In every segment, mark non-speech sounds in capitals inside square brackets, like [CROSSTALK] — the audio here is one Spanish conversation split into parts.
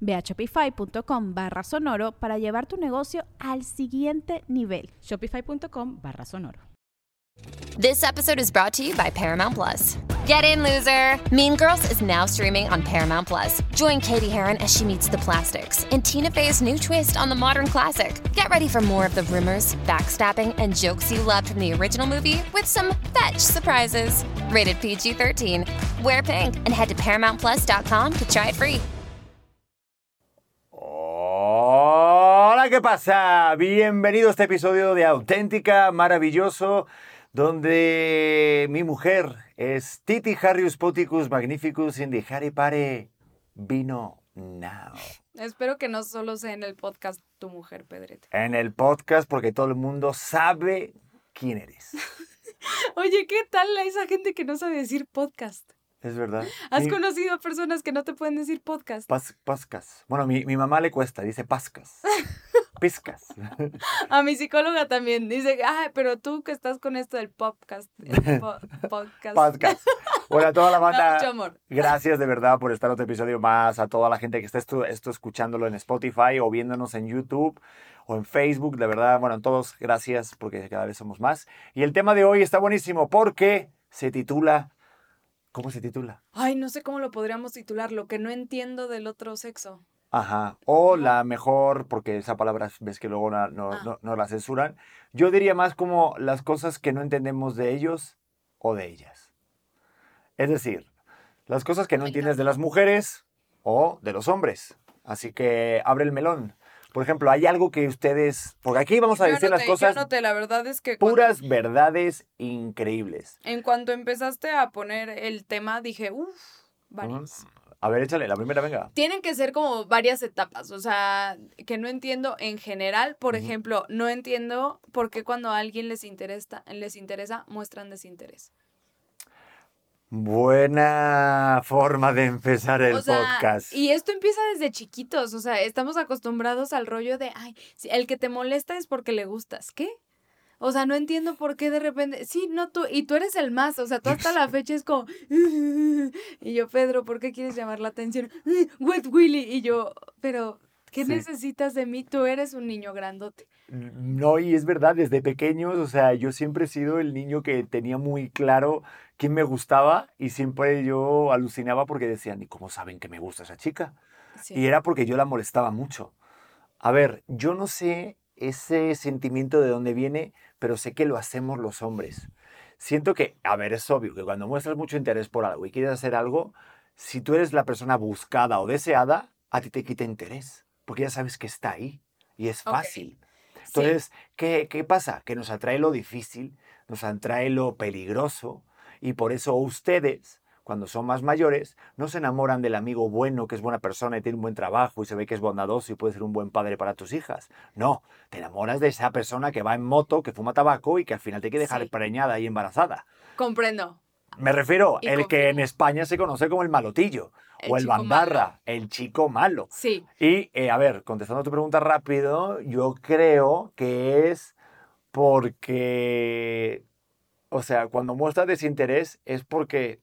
Ve a shopify.com barra sonoro para llevar tu negocio al siguiente nivel. Shopify.com barra sonoro. This episode is brought to you by Paramount Plus. Get in, loser! Mean Girls is now streaming on Paramount Plus. Join Katie Heron as she meets the plastics in Tina Fey's new twist on the modern classic. Get ready for more of the rumors, backstabbing, and jokes you loved from the original movie with some fetch surprises. Rated PG 13. Wear pink and head to ParamountPlus.com to try it free. Hola, ¿qué pasa? Bienvenido a este episodio de Auténtica, maravilloso, donde mi mujer es Titi Harrius Poticus Magnificus in the Harry Pare Vino Now. Espero que no solo sea en el podcast tu mujer, Pedrete. En el podcast, porque todo el mundo sabe quién eres. [LAUGHS] Oye, ¿qué tal esa gente que no sabe decir podcast? Es verdad. ¿Has Mi- conocido a personas que no te pueden decir podcast? Pas- pascas. Bueno, mi, mi mamá le cuesta, dice pascas. [LAUGHS] Piscas. A mi psicóloga también dice, ah, pero tú que estás con esto del podcast. el po- [LAUGHS] podcast. Podcast. Bueno, a toda la [LAUGHS] banda. mucho amor. Gracias de verdad por estar otro episodio más. A toda la gente que está esto, esto escuchándolo en Spotify o viéndonos en YouTube o en Facebook. De verdad, bueno, todos gracias porque cada vez somos más. Y el tema de hoy está buenísimo porque se titula. ¿Cómo se titula? Ay, no sé cómo lo podríamos titular, lo que no entiendo del otro sexo. Ajá. O la mejor, porque esa palabra ves que luego no, no, Ah. no- no la censuran. Yo diría más como las cosas que no entendemos de ellos o de ellas. Es decir, las cosas que no entiendes de las mujeres o de los hombres. Así que abre el melón. Por ejemplo, hay algo que ustedes. Porque aquí vamos a Yo decir las yo cosas anoté, la verdad es que cuando- puras verdades increíbles. en cuanto empezaste a poner el tema, dije, uff, varias. A ver, échale, la primera, venga. tienen que ser como varias etapas, o sea, que no entiendo en general, por ejemplo, no entiendo por qué cuando a alguien les interesa, les interesa muestran desinterés. Buena forma de empezar el o sea, podcast. y esto empieza desde chiquitos, o sea, estamos acostumbrados al rollo de, ay, el que te molesta es porque le gustas, ¿qué? O sea, no entiendo por qué de repente, sí, no tú, y tú eres el más, o sea, tú hasta la [LAUGHS] fecha es como, [LAUGHS] y yo, Pedro, ¿por qué quieres llamar la atención? [LAUGHS] Wet Willy, y yo, pero, ¿qué Sí. necesitas de mí? Tú eres un niño grandote. No, y es verdad, desde pequeños, o sea, yo siempre he sido el niño que tenía muy claro quién me gustaba y siempre yo alucinaba porque decían, ¿y cómo saben que me gusta esa chica? Sí. Y era porque yo la molestaba mucho. A ver, yo no sé ese sentimiento de dónde viene, pero sé que lo hacemos los hombres. Siento que, a ver, es obvio que cuando muestras mucho interés por algo y quieres hacer algo, si tú eres la persona buscada o deseada, a ti te quita interés, porque ya sabes que está ahí y es fácil. Sí. Entonces, ¿qué, ¿qué pasa? Que nos atrae lo difícil, nos atrae lo peligroso y por eso ustedes, cuando son más mayores, no se enamoran del amigo bueno que es buena persona y tiene un buen trabajo y se ve que es bondadoso y puede ser un buen padre para tus hijas. No, te enamoras de esa persona que va en moto, que fuma tabaco y que al final te quiere dejar Sí. preñada y embarazada. Comprendo. Me refiero, Y el que en. España se conoce como el malotillo El o el malo. el chico malo. Sí. Y, eh, a ver, contestando a tu pregunta rápido, yo creo que es porque, o sea, cuando muestras desinterés es porque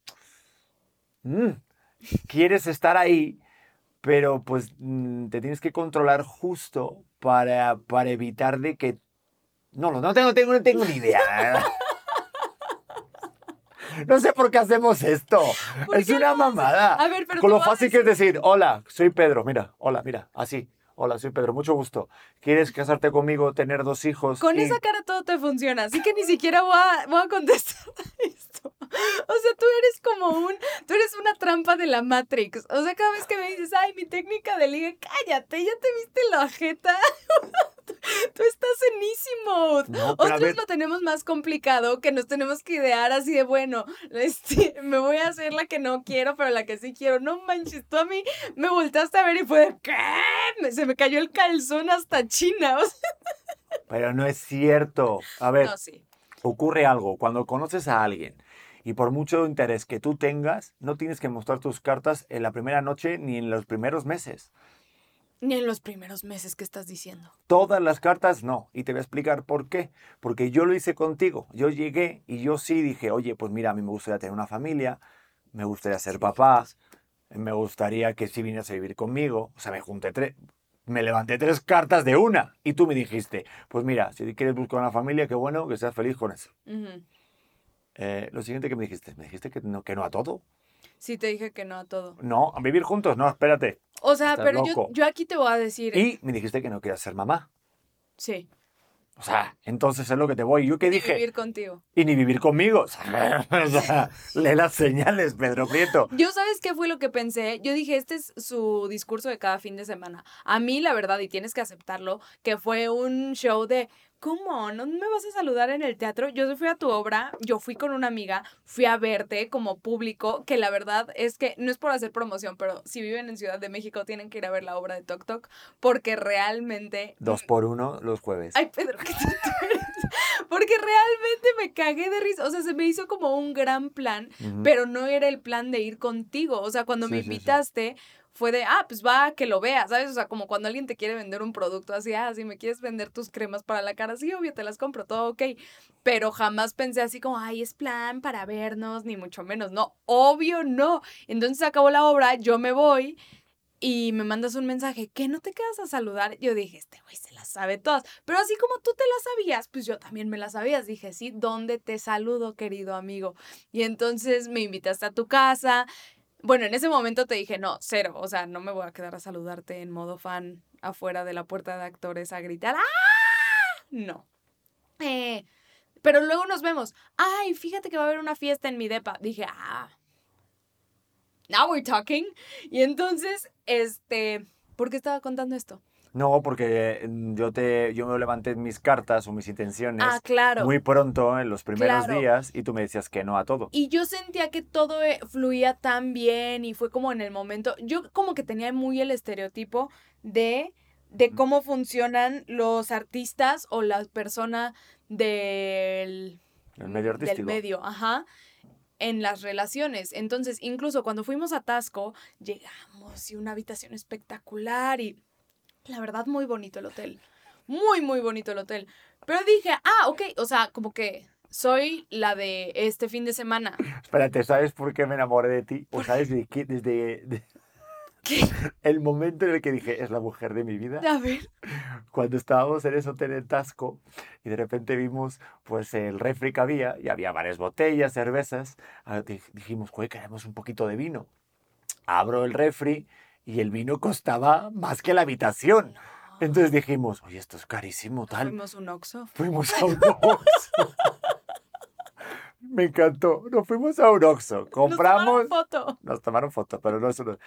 mm, quieres estar ahí, pero pues mm, te tienes que controlar justo para, para evitar de que... No, no, no tengo, tengo, no tengo ni idea. [LAUGHS] No sé por qué hacemos esto. ¿Por Es una haces? mamada. A ver, pero Con lo fácil que es decir, hola, soy Pedro, mira, hola, mira, así. Hola, soy Pedro, mucho gusto. ¿Quieres casarte conmigo, tener dos hijos? Con y- esa cara todo te funciona, así que ni siquiera voy a, voy a contestar [LAUGHS] esto. O sea, tú eres como un, tú eres una trampa de la Matrix. O sea, cada vez que me dices, ay, mi técnica de ligue, cállate, ya te viste la jeta. [LAUGHS] [LAUGHS] Tú estás en easy mode. No, Otros ver. lo tenemos más complicado, que nos tenemos que idear así de, bueno, este, me voy a hacer la que no quiero, pero la que sí quiero. No manches, tú a mí me volteaste a ver y fue de, ¿qué? Se me cayó el calzón hasta China. O sea, Pero no es cierto. A ver, no, sí. ocurre algo. Cuando conoces a alguien y por mucho interés que tú tengas, no tienes que mostrar tus cartas en la primera noche ni en los primeros meses. Ni en los primeros meses que estás diciendo. Todas las cartas no. Y te voy a explicar por qué. Porque yo lo hice contigo. Yo llegué y yo sí dije, oye, pues mira, a mí me gustaría tener una familia, me gustaría ser papá, me gustaría que si vinieras a vivir conmigo. O sea, me junté tres, me levanté tres cartas de una. Y tú me dijiste, pues mira, si quieres buscar una familia, qué bueno, que seas feliz con eso. Ujú. Eh, lo siguiente que me dijiste, me dijiste que no, que no a todo. Sí, te dije que no a todo. No, a vivir juntos, no, espérate. O sea, Estás pero yo, yo aquí te voy a decir. Y me dijiste que no querías ser mamá. Sí. O sea, entonces es lo que te voy. ¿Yo qué y dije? vivir contigo. y ni vivir conmigo. [LAUGHS] O sea, o sea, lee las señales, Pedro Prieto. Yo, ¿sabes qué fue lo que pensé? Yo dije, este es su discurso de cada fin de semana. A mí, la verdad, y tienes que aceptarlo, que fue un show de, ¿cómo? ¿No me vas a saludar en el teatro? Yo fui a tu obra, yo fui con una amiga, fui a verte como público, que la verdad es que no es por hacer promoción, pero si viven en Ciudad de México tienen que ir a ver la obra de Tok Tok, porque realmente... Dos por uno los jueves. Ay, Pedro, ¿qué? [LAUGHS] Porque realmente me cagué de risa. O sea, se me hizo como un gran plan, pero no era el plan de ir contigo. O sea, cuando me sí, sí. Fue de, ah, pues va, que lo veas, ¿sabes? O sea, como cuando alguien te quiere vender un producto así, ah, si me quieres vender tus cremas para la cara, sí, obvio, te las compro, todo ok. Pero jamás pensé así como, ay, es plan para vernos, ni mucho menos. No, obvio no. Entonces acabó la obra, yo me voy y me mandas un mensaje, que no te quedas a saludar? Yo dije, este güey se las sabe todas. Pero así como tú te las sabías, pues yo también me las sabías. Dije, sí, ¿dónde te saludo, querido amigo? Y entonces me invitaste a tu casa. Bueno, en ese momento te dije, no, cero. O sea, no me voy a quedar a saludarte en modo fan afuera de la puerta de actores a gritar, ¡ah! No. Eh, pero luego nos vemos. Ay, fíjate que va a haber una fiesta en mi depa. Dije, ah. Now we're talking. Y entonces, este, ¿por qué estaba contando esto? No, porque mm, yo te, yo me levanté mis cartas o mis intenciones Ah, claro. muy pronto en los primeros Claro. días y tú me decías que no a todo. Y yo sentía que todo eh, fluía tan bien y fue como en el momento, yo como que tenía muy el estereotipo de, de cómo funcionan los artistas o la persona del, El medio artístico. del medio, ajá, en las relaciones. Entonces, incluso cuando fuimos a Tasco, llegamos y una habitación espectacular y la verdad muy bonito el hotel. Muy, muy bonito el hotel. Pero dije, ah, ok, o sea, como que soy la de este fin de semana. [CLEARS THROAT] Espérate, ¿sabes por qué me enamoré de ti? ¿O sabes de qué? Desde de- [LAUGHS] ¿Qué? [LAUGHS] el momento en el que dije, es la mujer de mi vida. A ver. [LAUGHS] Cuando estábamos en ese hotel en Tasco y de repente vimos pues el refri que había y había varias botellas, cervezas. Ah, di- Dijimos, güey, queremos un poquito de vino. Abro el refri y el vino costaba más que la habitación. Entonces dijimos, oye, esto es carísimo, tal. Fuimos un Oxxo. Fuimos a un Oxxo. Me encantó. Nos fuimos a un Oxxo. Nos Compramos... tomaron foto. Nos tomaron foto, pero no eso no.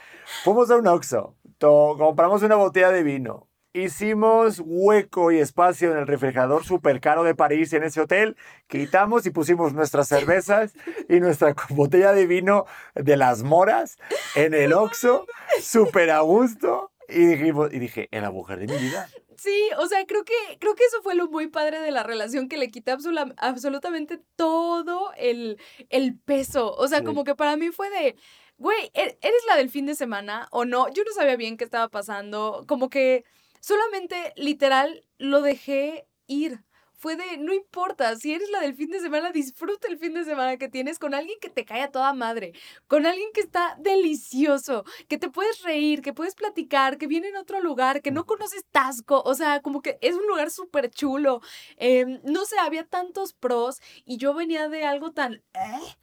Fuimos a un Oxxo, to- compramos una botella de vino, hicimos hueco y espacio en el refrigerador súper caro de París en ese hotel, quitamos y pusimos nuestras cervezas y nuestra [LAUGHS] botella de vino de las moras en el Oxxo, súper a gusto. Y, dijimos, y dije, en la mujer de mi vida. Sí, o sea, creo que, creo que eso fue lo muy padre de la relación, que le quité absolutamente todo el, el peso. O sea, Sí. como que para mí fue de, güey, ¿e- ¿eres la del fin de semana o no? Yo no sabía bien qué estaba pasando. Como que solamente, literal, lo dejé ir. Fue de, no importa, si eres la del fin de semana, disfruta el fin de semana que tienes con alguien que te cae a toda madre, con alguien que está delicioso, que te puedes reír, que puedes platicar, que viene en otro lugar, que no conoces Tasco, o sea, como que es un lugar súper chulo. Em, no sé, había tantos pros y yo venía de algo tan... "Eh",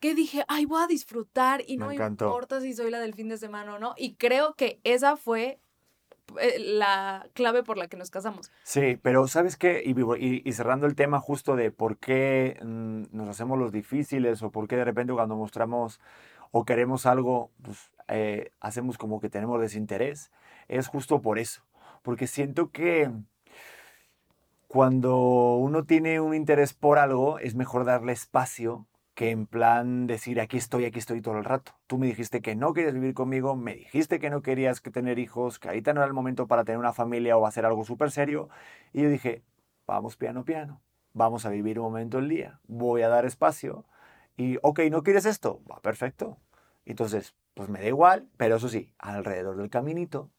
que dije, ay, voy a disfrutar y Me no encantó. importa si soy la del fin de semana o no. Y creo que esa fue la clave por la que nos casamos. Sí, pero ¿sabes qué? Y, y- y cerrando el tema justo de por qué mm, nos hacemos los difíciles o por qué de repente cuando mostramos o queremos algo, pues eh, hacemos como que tenemos desinterés, es justo por eso. Porque siento que cuando uno tiene un interés por algo, es mejor darle espacio que en plan decir aquí estoy, aquí estoy todo el rato. Tú me dijiste que no querías vivir conmigo, me dijiste que no querías que tener hijos, que ahorita no era el momento para tener una familia o hacer algo súper serio. Y yo dije, vamos piano, piano, vamos a vivir un momento el día, voy a dar espacio. Y, ok, ¿no quieres esto? Va, perfecto. Entonces, pues me da igual, pero eso sí, alrededor del caminito,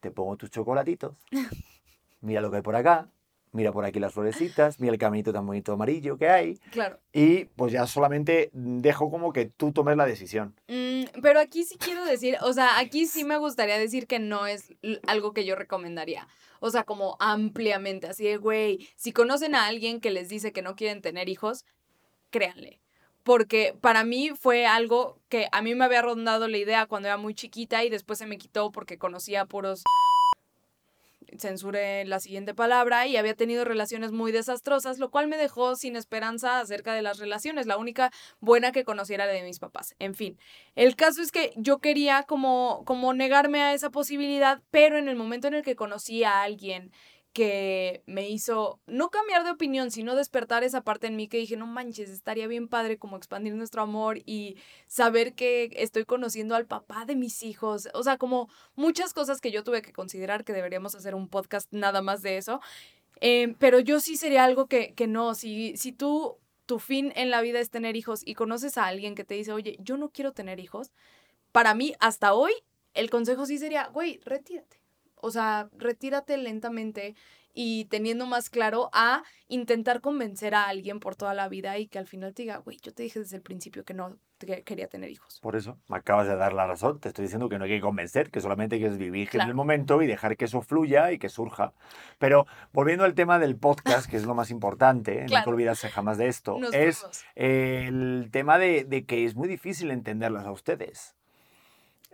te pongo tus chocolatitos, [LAUGHS] mira lo que hay por acá, mira por aquí las florecitas, mira el caminito tan bonito amarillo que hay, Claro. y pues ya solamente dejo como que tú tomes la decisión. Mm, pero aquí sí quiero decir, o sea, aquí sí me gustaría decir que no es algo que yo recomendaría. O sea, como ampliamente, así de, güey, si conocen a alguien que les dice que no quieren tener hijos, créanle. Porque para mí fue algo que a mí me había rondado la idea cuando era muy chiquita y después se me quitó porque conocía puros censuré la siguiente palabra y había tenido relaciones muy desastrosas, lo cual me dejó sin esperanza acerca de las relaciones. La única buena que conociera la de mis papás. En fin, el caso es que yo quería como, como negarme a esa posibilidad, pero en el momento en el que conocí a alguien que me hizo no cambiar de opinión, sino despertar esa parte en mí que dije, no manches, estaría bien padre como expandir nuestro amor y saber que estoy conociendo al papá de mis hijos, o sea, como muchas cosas que yo tuve que considerar que deberíamos hacer un podcast nada más de eso, Eh, pero yo sí sería algo que, que no, si, si tú, tu fin en la vida es tener hijos y conoces a alguien que te dice, oye, yo no quiero tener hijos, para mí, hasta hoy, el consejo sí sería, güey, retírate. O sea, retírate lentamente y teniendo más claro a intentar convencer a alguien por toda la vida y que al final te diga, güey, yo te dije desde el principio que no te- quería tener hijos. Por eso, me acabas de dar la razón. Te estoy diciendo que no hay que convencer, que solamente hay que vivir en el momento y dejar que eso fluya y que surja. Pero volviendo al tema del podcast, que es lo más importante, no Claro. que olvidarse jamás de esto, Nos es el tema de, de que es muy difícil entenderlas a ustedes.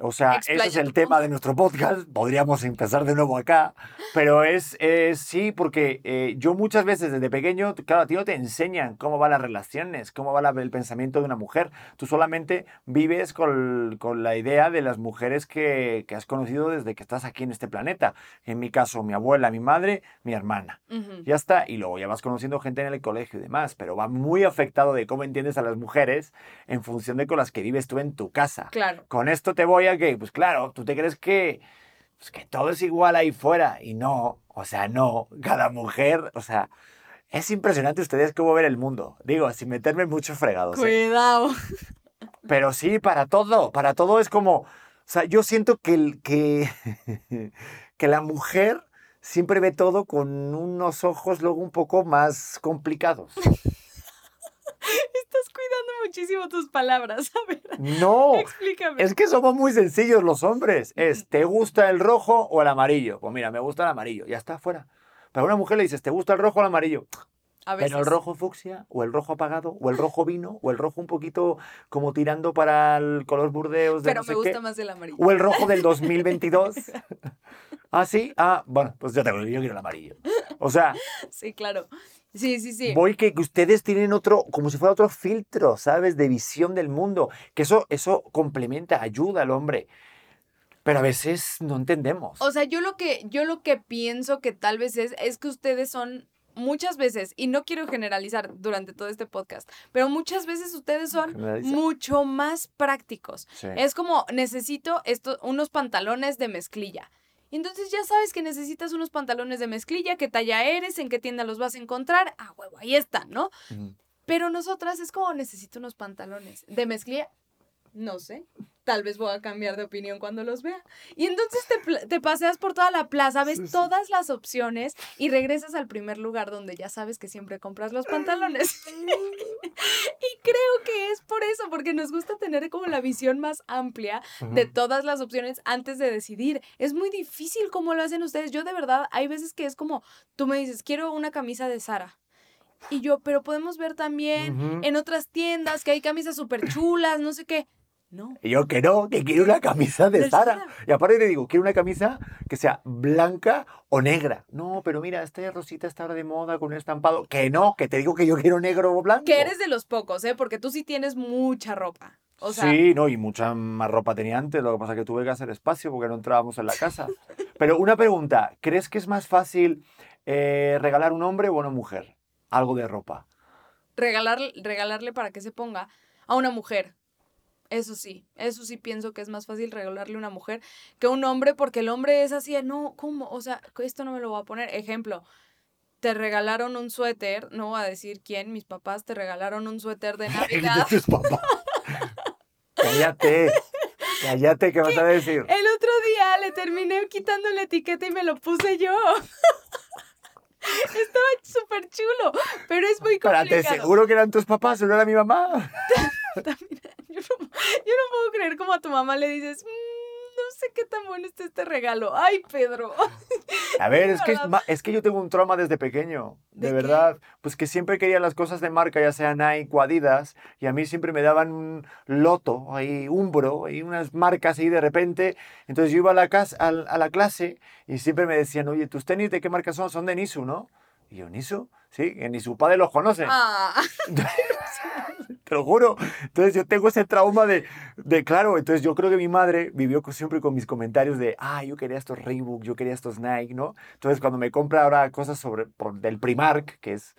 O sea, ese es el tema de nuestro podcast. Podríamos empezar de nuevo acá. Pero es, es sí, porque eh, yo muchas veces desde pequeño, claro, a ti no te enseñan cómo van las relaciones, cómo va la- el pensamiento de una mujer. Tú solamente vives con, con la idea de las mujeres que, que has conocido desde que estás aquí en este planeta. En mi caso, mi abuela, mi madre, mi hermana. Ujú. Ya está, y luego ya vas conociendo gente en el colegio y demás, pero va muy afectado de cómo entiendes a las mujeres en función de con las que vives tú en tu casa. Claro. Con esto te voy que, pues claro, tú te crees que, pues, que todo es igual ahí fuera, y no, o sea, no, cada mujer, o sea, es impresionante ustedes cómo ver el mundo. Digo, sin meterme fregados. ¿eh? Cuidado. Pero sí, para todo, para todo es como, o sea, yo siento que, el- que, [LAUGHS] que la mujer siempre ve todo con unos ojos luego un poco más complicados. Estás cuidando muchísimo tus palabras. [LAUGHS] A ver, No, explícame. es que somos muy sencillos los hombres. Es, ¿te gusta el rojo o el amarillo? Pues mira, me gusta el amarillo, ya está, fuera. Pero a una mujer le dices, ¿te gusta el rojo o el amarillo? A veces. Pero el rojo fucsia, o el rojo apagado, o el rojo vino, o el rojo un poquito como tirando para el color burdeos de Pero no sé me gusta qué. más el amarillo. O el rojo del 2022. [LAUGHS] ¿Ah, sí? Ah, bueno, pues yo tengo, yo quiero el amarillo. O sea, Sí, claro. Sí, sí, sí. voy que, que ustedes tienen otro, como si fuera otro filtro, ¿sabes? De visión del mundo. Que eso, eso complementa, ayuda al hombre. Pero a veces no entendemos. O sea, yo lo que, yo lo que pienso que tal vez es, es que ustedes son muchas veces, y no quiero generalizar durante todo este podcast, pero muchas veces ustedes son mucho más prácticos. Sí. Es como, necesito esto, unos pantalones de mezclilla. Entonces ya sabes que necesitas unos pantalones de mezclilla, qué talla eres, en qué tienda los vas a encontrar. Ah, huevo, ahí están, ¿no? Pero nosotras es como necesito unos pantalones de mezclilla. No sé. Tal vez voy a cambiar de opinión cuando los vea. Y entonces te, te paseas por toda la plaza, ves Sí, sí. todas las opciones y regresas al primer lugar donde ya sabes que siempre compras los pantalones. [LAUGHS] [LAUGHS] y creo que es por eso, porque nos gusta tener como la visión más amplia de todas las opciones antes de decidir. Es muy difícil cómo lo hacen ustedes. Yo de verdad, hay veces que es como, tú me dices, quiero una camisa de Sara. Y yo, pero podemos ver también en otras tiendas que hay camisas súper chulas, no sé qué. No. Y yo que no, que quiero una camisa de Sara. Y aparte te digo, quiero una camisa que sea blanca o negra. No, pero mira, esta rosita está ahora de moda con un estampado. Que no, que te digo que yo quiero negro o blanco. Que eres de los pocos, ¿eh? Porque tú sí tienes mucha ropa. O sea, sí, no, y mucha más ropa tenía antes, lo que pasa es que tuve que hacer espacio porque no entrábamos en la casa. Pero una pregunta, ¿crees que es más fácil eh, regalar un hombre o una mujer algo de ropa? regalar, regalarle para que se ponga a una mujer. Eso sí, eso sí pienso que es más fácil regalarle a una mujer que a un hombre, porque el hombre es así, no, ¿cómo? O sea, esto no me lo voy a poner. Ejemplo, te regalaron un suéter, no voy a decir quién, mis papás te regalaron un suéter de [LAUGHS] El de Navidad. tus papás. [LAUGHS] cállate, cállate, ¿qué vas a decir? El otro día le terminé quitando la etiqueta y me lo puse yo. [LAUGHS] Estaba súper chulo, pero es muy Espérate, complicado. seguro que eran tus papás, no era mi mamá. No, [LAUGHS] yo no puedo creer como a tu mamá le dices, "Mm, no sé qué tan bueno está este regalo. Ay, Pedro. A ver, [LAUGHS] es que, es, que yo tengo un trauma desde pequeño, de, ¿De qué? verdad. Pues que siempre quería las cosas de marca, ya sea Nike o Adidas, y a mí siempre me daban un loto, ahí, Umbro, y unas marcas ahí de repente. Entonces yo iba a la, casa, a, a la clase y siempre me decían, oye, ¿tus tenis de qué marca son? Son de Nisu, ¿no? Y yo, ¿Nisu? Sí, que ni su padre los conoce. Ah, [LAUGHS] [LAUGHS] Te lo juro. Entonces yo tengo ese trauma de, de, claro, entonces yo creo que mi madre vivió siempre con mis comentarios de, ah, yo quería estos Reebok, yo quería estos Nike, ¿no? Entonces cuando me compra ahora cosas sobre, por, del Primark, que es,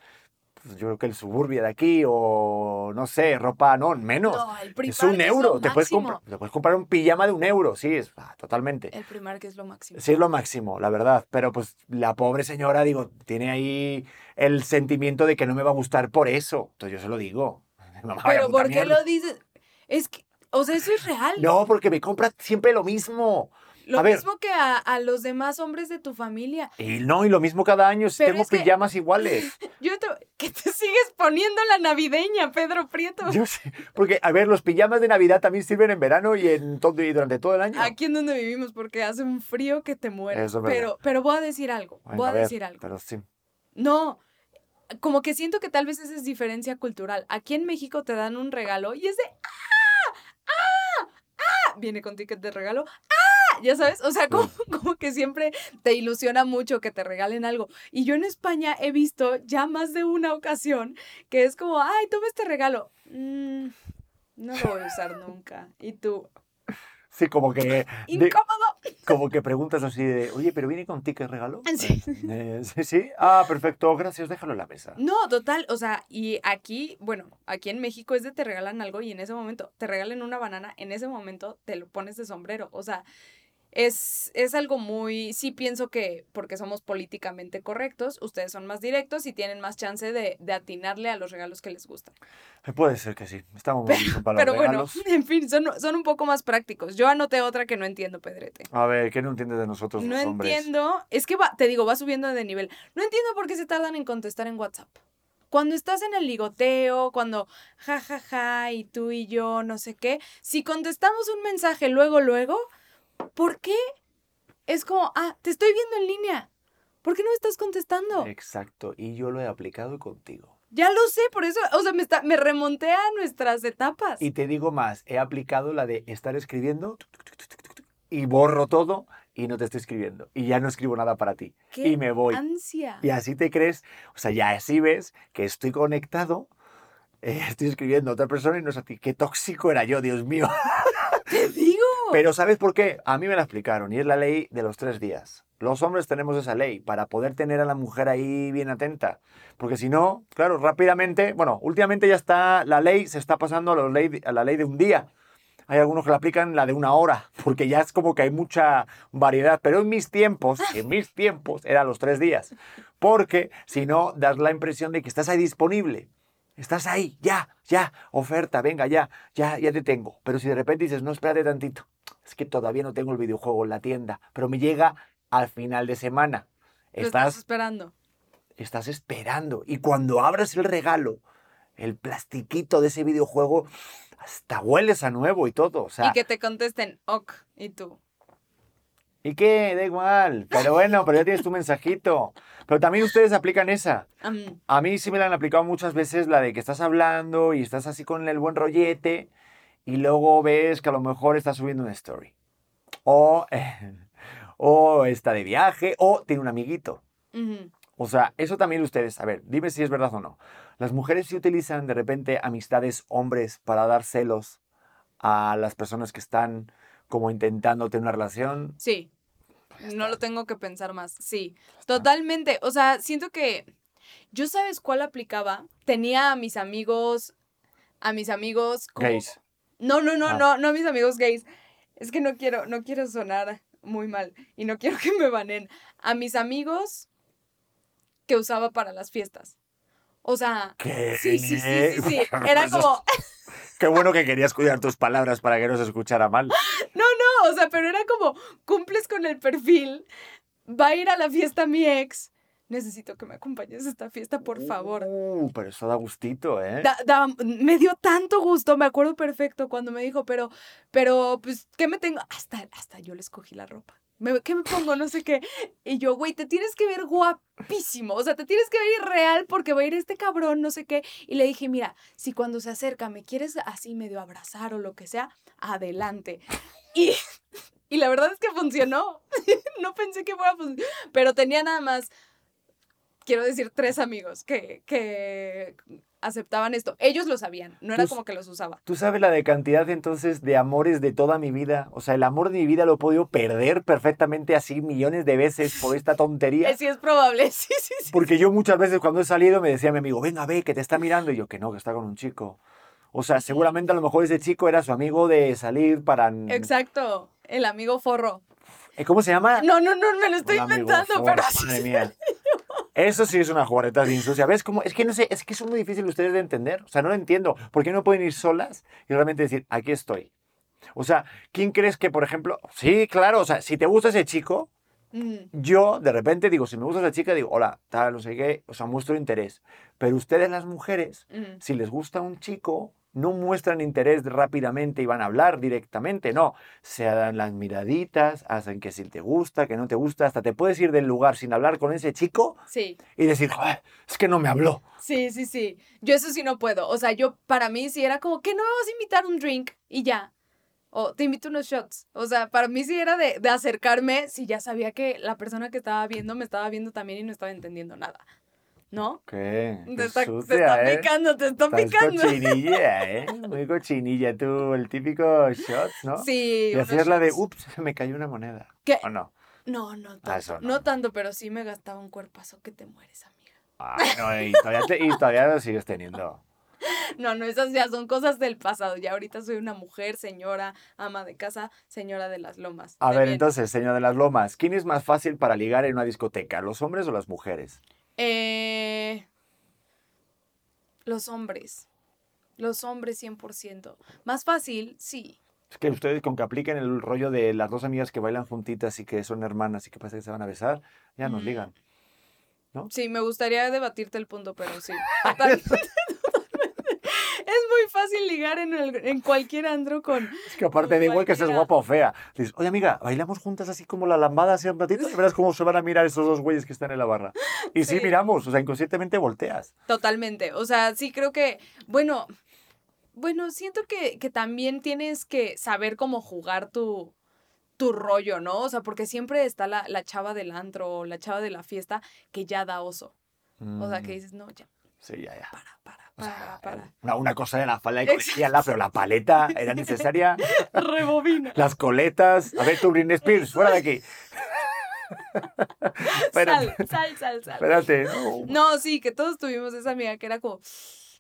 pues, yo creo que el suburbia de aquí, o no sé, ropa, no, menos. no, el es un euro. Te puedes, te puedes comprar un pijama de un euro, sí, es ah, totalmente. El Primark es lo máximo. Sí, es lo máximo, la verdad. Pero pues la pobre señora, digo, tiene ahí el sentimiento de que no me va a gustar por eso. Entonces yo se lo digo. [LAUGHS] Mamá, Pero ¿por qué mierda. lo dices? Es que, o sea, eso es real. No, porque me compra siempre lo mismo. Lo a ver. mismo que a, a los demás hombres de tu familia. Y no, y lo mismo cada año, si Pero tengo es que- pijamas iguales. [LAUGHS] Yo te, que te sigues poniendo la navideña, Pedro Prieto. Yo sé, porque, a ver, los pijamas de Navidad también sirven en verano y, en todo, y durante todo el año. Aquí en donde vivimos, porque hace un frío que te mueres. Pero, pero voy a decir algo. Bueno, voy a, ver, decir algo. Pero sí. No, como que siento que tal vez esa es diferencia cultural. Aquí en México te dan un regalo y es de ¡ah! ¡ah! ¡ah! Viene con ticket de regalo. ¡ah! Ya sabes, o sea, como, como que siempre te ilusiona mucho que te regalen algo. Y yo en España he visto ya más de una ocasión que es como, ay, toma este regalo. Mm, no lo voy a usar nunca. Y tú, Sí, como que, de- incómodo. como que preguntas así de, oye, pero viene con ticket regalo. Sí. Eh, sí, sí. Ah, perfecto, gracias, déjalo en la mesa. No, total, o sea, y aquí, bueno, aquí en México es de te regalan algo y en ese momento te regalan una banana, en ese momento te lo pones de sombrero, o sea, es, es algo muy, sí pienso que porque somos políticamente correctos, ustedes son más directos y tienen más chance de, de atinarle a los regalos que les gustan. Eh, Puede ser que sí. Estamos muy listos para Pero los bueno, regalos. en fin, son, son un poco más prácticos. Yo anoté otra que no entiendo, Pedrete. A ver, ¿qué no entiendes de nosotros No los hombres? entiendo, es que va, te digo, va subiendo de nivel. No entiendo por qué se tardan en contestar en WhatsApp. Cuando estás en el ligoteo, cuando ja, ja, ja, y tú y yo, no sé qué, si contestamos un mensaje luego, luego, ¿por qué? Es como, ah, te estoy viendo en línea. ¿Por qué no me estás contestando? Exacto, y yo lo he aplicado contigo. Ya lo sé, por eso, o sea, me, está, me remonté a nuestras etapas. Y te digo más, he aplicado la de estar escribiendo y borro todo y no te estoy escribiendo. Y ya no escribo nada para ti. ¡Qué Y me voy. ansia! Y así te crees, o sea, ya así ves que estoy conectado, eh, estoy escribiendo a otra persona y no es a ti. Qué tóxico era yo, Dios mío. [LAUGHS] Pero ¿sabes por qué? A mí me la explicaron y es la ley de los tres días. Los hombres tenemos esa ley para poder tener a la mujer ahí bien atenta. Porque si no, claro, rápidamente, bueno, últimamente ya está, la ley se está pasando a la ley, a la ley de un día. Hay algunos que la aplican la de una hora, [LAUGHS] porque ya es como que hay mucha variedad. Pero en mis tiempos, en mis [LAUGHS] tiempos, eran los tres días. Porque si no, das la impresión de que estás ahí disponible. Estás ahí, ya, ya, oferta, venga, ya, ya, ya te tengo. Pero si de repente dices, no, espérate tantito, es que todavía no tengo el videojuego en la tienda, pero me llega al final de semana. Estás Estás, esperando. estás esperando. Y cuando abras el regalo, el plastiquito de ese videojuego, hasta hueles a nuevo y todo. O sea, y que te contesten, ok, y tú. ¿y qué? Da igual. Pero bueno, pero ya tienes tu mensajito. Pero también ustedes aplican esa. "Am, A mí sí me la han aplicado muchas veces la de que estás hablando y estás así con el buen rollete y luego ves que a lo mejor está subiendo una story. O, [LAUGHS] o está de viaje, o tiene un amiguito. O sea, eso también ustedes, a ver, dime si es verdad o no. Las mujeres sí utilizan de repente amistades hombres para dar celos a las personas que están como intentando tener una relación. Sí. No lo tengo que pensar más. Sí. Totalmente. O sea, siento que. Yo sabes cuál aplicaba. Tenía a mis amigos. A mis amigos. como- Gays. No, no, no, Ah. no, no a mis amigos gays. Es que no quiero, no quiero sonar muy mal. Y no [LAUGHS] quiero que me banen. A mis amigos que usaba para las fiestas. O sea. ¿Qué? Sí, sí, sí, sí, sí. [LAUGHS] Era como. Qué bueno que querías cuidar tus palabras para que no se escuchara mal. [LAUGHS] No, no, o sea, pero era como, cumples con el perfil, va a ir a la fiesta mi ex, necesito que me acompañes a esta fiesta, por favor. Uh, pero eso da gustito, ¿eh? Da- da- me dio tanto gusto, me acuerdo perfecto cuando me dijo, pero, pero, pues, ¿qué me tengo? Hasta, hasta yo le escogí la ropa. Me- ¿Qué me pongo? No sé qué. Y yo, güey, te tienes que ver guapísimo. O sea, te tienes que ver irreal porque va a ir este cabrón, no sé qué. Y le dije, mira, si cuando se acerca me quieres así medio abrazar o lo que sea, adelante. Y, y la verdad es que funcionó. [LAUGHS] no pensé que fuera a funcionar. Pero tenía nada más, quiero decir, tres amigos que, que aceptaban esto. Ellos lo sabían, no era como que los usaba. Tú sabes la de cantidad entonces de amores de toda mi vida. O sea, el amor de mi vida lo he podido perder perfectamente así millones de veces por esta tontería. Sí, es probable, [LAUGHS] sí, sí, sí. Porque yo muchas veces cuando he salido me decía mi amigo, venga, ve, que te está mirando. Y yo, que no, que está con un chico. O sea, seguramente a lo mejor ese chico era su amigo de salir para... Exacto, el amigo forro. Eh, ¿Cómo se llama? No, no, no, me lo estoy inventando, forro, pero Madre mía. Eso sí es una jugarreta de insucia. ¿Ves cómo? Es que no sé, es que son muy difíciles ustedes de entender. O sea, no lo entiendo. ¿Por qué no pueden ir solas y realmente decir, aquí estoy? O sea, ¿quién crees que, por ejemplo, sí, claro, o sea, si te gusta ese chico, Mm, yo de repente digo, si me gusta esa chica, digo, hola, tal, no sé qué, o sea, muestro interés. Pero ustedes, las mujeres, mm. si les gusta un chico, no muestran interés rápidamente y van a hablar directamente, no. Se dan las miraditas, hacen que si te gusta, que no te gusta, hasta te puedes ir del lugar sin hablar con ese chico Sí, y decir, "Joder, es que no me habló. sí, sí, sí. Yo eso sí no puedo. O sea, yo, para mí sí era como, que no me vas a invitar un drink? Y ya. O te invito unos shots. O sea, para mí sí era de, de acercarme si ya sabía que la persona que estaba viendo me estaba viendo también y no estaba entendiendo nada. ¿No? ¿Qué? Te está, te sucia, está ¿eh? picando, te está Estás picando. cochinilla, [LAUGHS] ¿eh? Muy cochinilla tú, el típico shot, ¿no? Sí. Y hacías la de, ups, se me cayó una moneda. ¿Qué? ¿O no? No, no tanto. Ah, eso no. no. tanto, pero sí me gastaba un cuerpazo que te mueres, amiga. Ah, no, y todavía, te- y todavía lo sigues teniendo. [LAUGHS] No, no, esas ya son cosas del pasado. Ya ahorita soy una mujer, señora, ama de casa, señora de las lomas. A ver, bien. entonces, señor de las Lomas, ¿quién es más fácil para ligar en una discoteca, los hombres o las mujeres? Eh, los hombres. Los hombres 100%. Más fácil, sí. Es que ustedes con que apliquen el rollo de las dos amigas que bailan juntitas y que son hermanas y que parece que se van a besar, ya nos Mm. ligan. Sí, me gustaría debatirte el punto, pero sí. [LAUGHS] Totalmente, totalmente. Es muy fácil ligar en, el- en cualquier andro con... Es que aparte da igual que seas guapa o fea. Dices, oye amiga, bailamos juntas así como la lambada así un ratito y verás cómo se van a mirar esos dos güeyes que están en la barra. Y sí, Sí. miramos, o sea, inconscientemente volteas. Totalmente. O sea, sí creo que, bueno, bueno, siento que, que también tienes que saber cómo jugar tu, tu rollo, ¿no? O sea, porque siempre está la, la chava del antro o la chava de la fiesta que ya da oso. O sea, que Mm, dices, no, ya, Sí, ya, ya. para, para, O sea, para, para. Una, una cosa era la falda de colegiala, pero la paleta era necesaria. [LAUGHS] Rebobina. Las coletas. A ver, tú, Britney Spears, fuera de aquí. [LAUGHS] sal, sal, sal. espérate. no. No, sí, que todos tuvimos esa amiga que era como,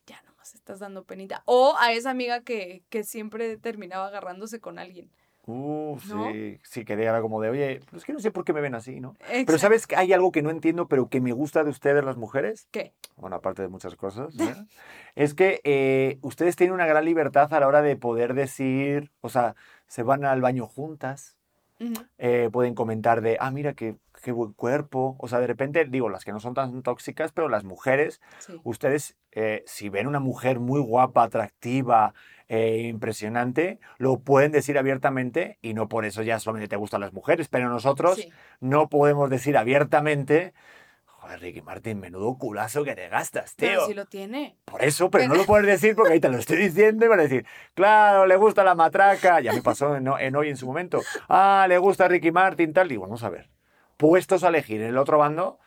ya nomás estás dando penita. O a esa amiga que, que siempre terminaba agarrándose con alguien. Uh, ¿No? sí, sí, que como de, oye, pues es que no sé por qué me ven así, ¿no? Pero. ¿sabes que hay algo que no entiendo, pero que me gusta de ustedes las mujeres? ¿Qué? Bueno, aparte de muchas cosas, [LAUGHS] ¿no? es que eh, ustedes tienen una gran libertad a la hora de poder decir, o sea, se van al baño juntas, eh, pueden comentar de, ah, mira, qué, qué buen cuerpo. O sea, de repente, digo, las que no son tan tóxicas, pero las mujeres, Sí. ustedes, eh, si ven una mujer muy guapa, atractiva, eh, impresionante, lo pueden decir abiertamente y no por eso ya solamente te gustan las mujeres, pero nosotros Sí. no podemos decir abiertamente, Joder, Ricky Martin, menudo culazo que te gastas, Pero tío. si lo tiene. Por eso, pero no lo puedes decir porque ahí te lo estoy diciendo y van a decir, claro, le gusta la matraca. Ya me pasó en, en hoy en su momento. Ah, le gusta Ricky Martin, tal. Digo, vamos a ver. Puestos a elegir en el otro bando,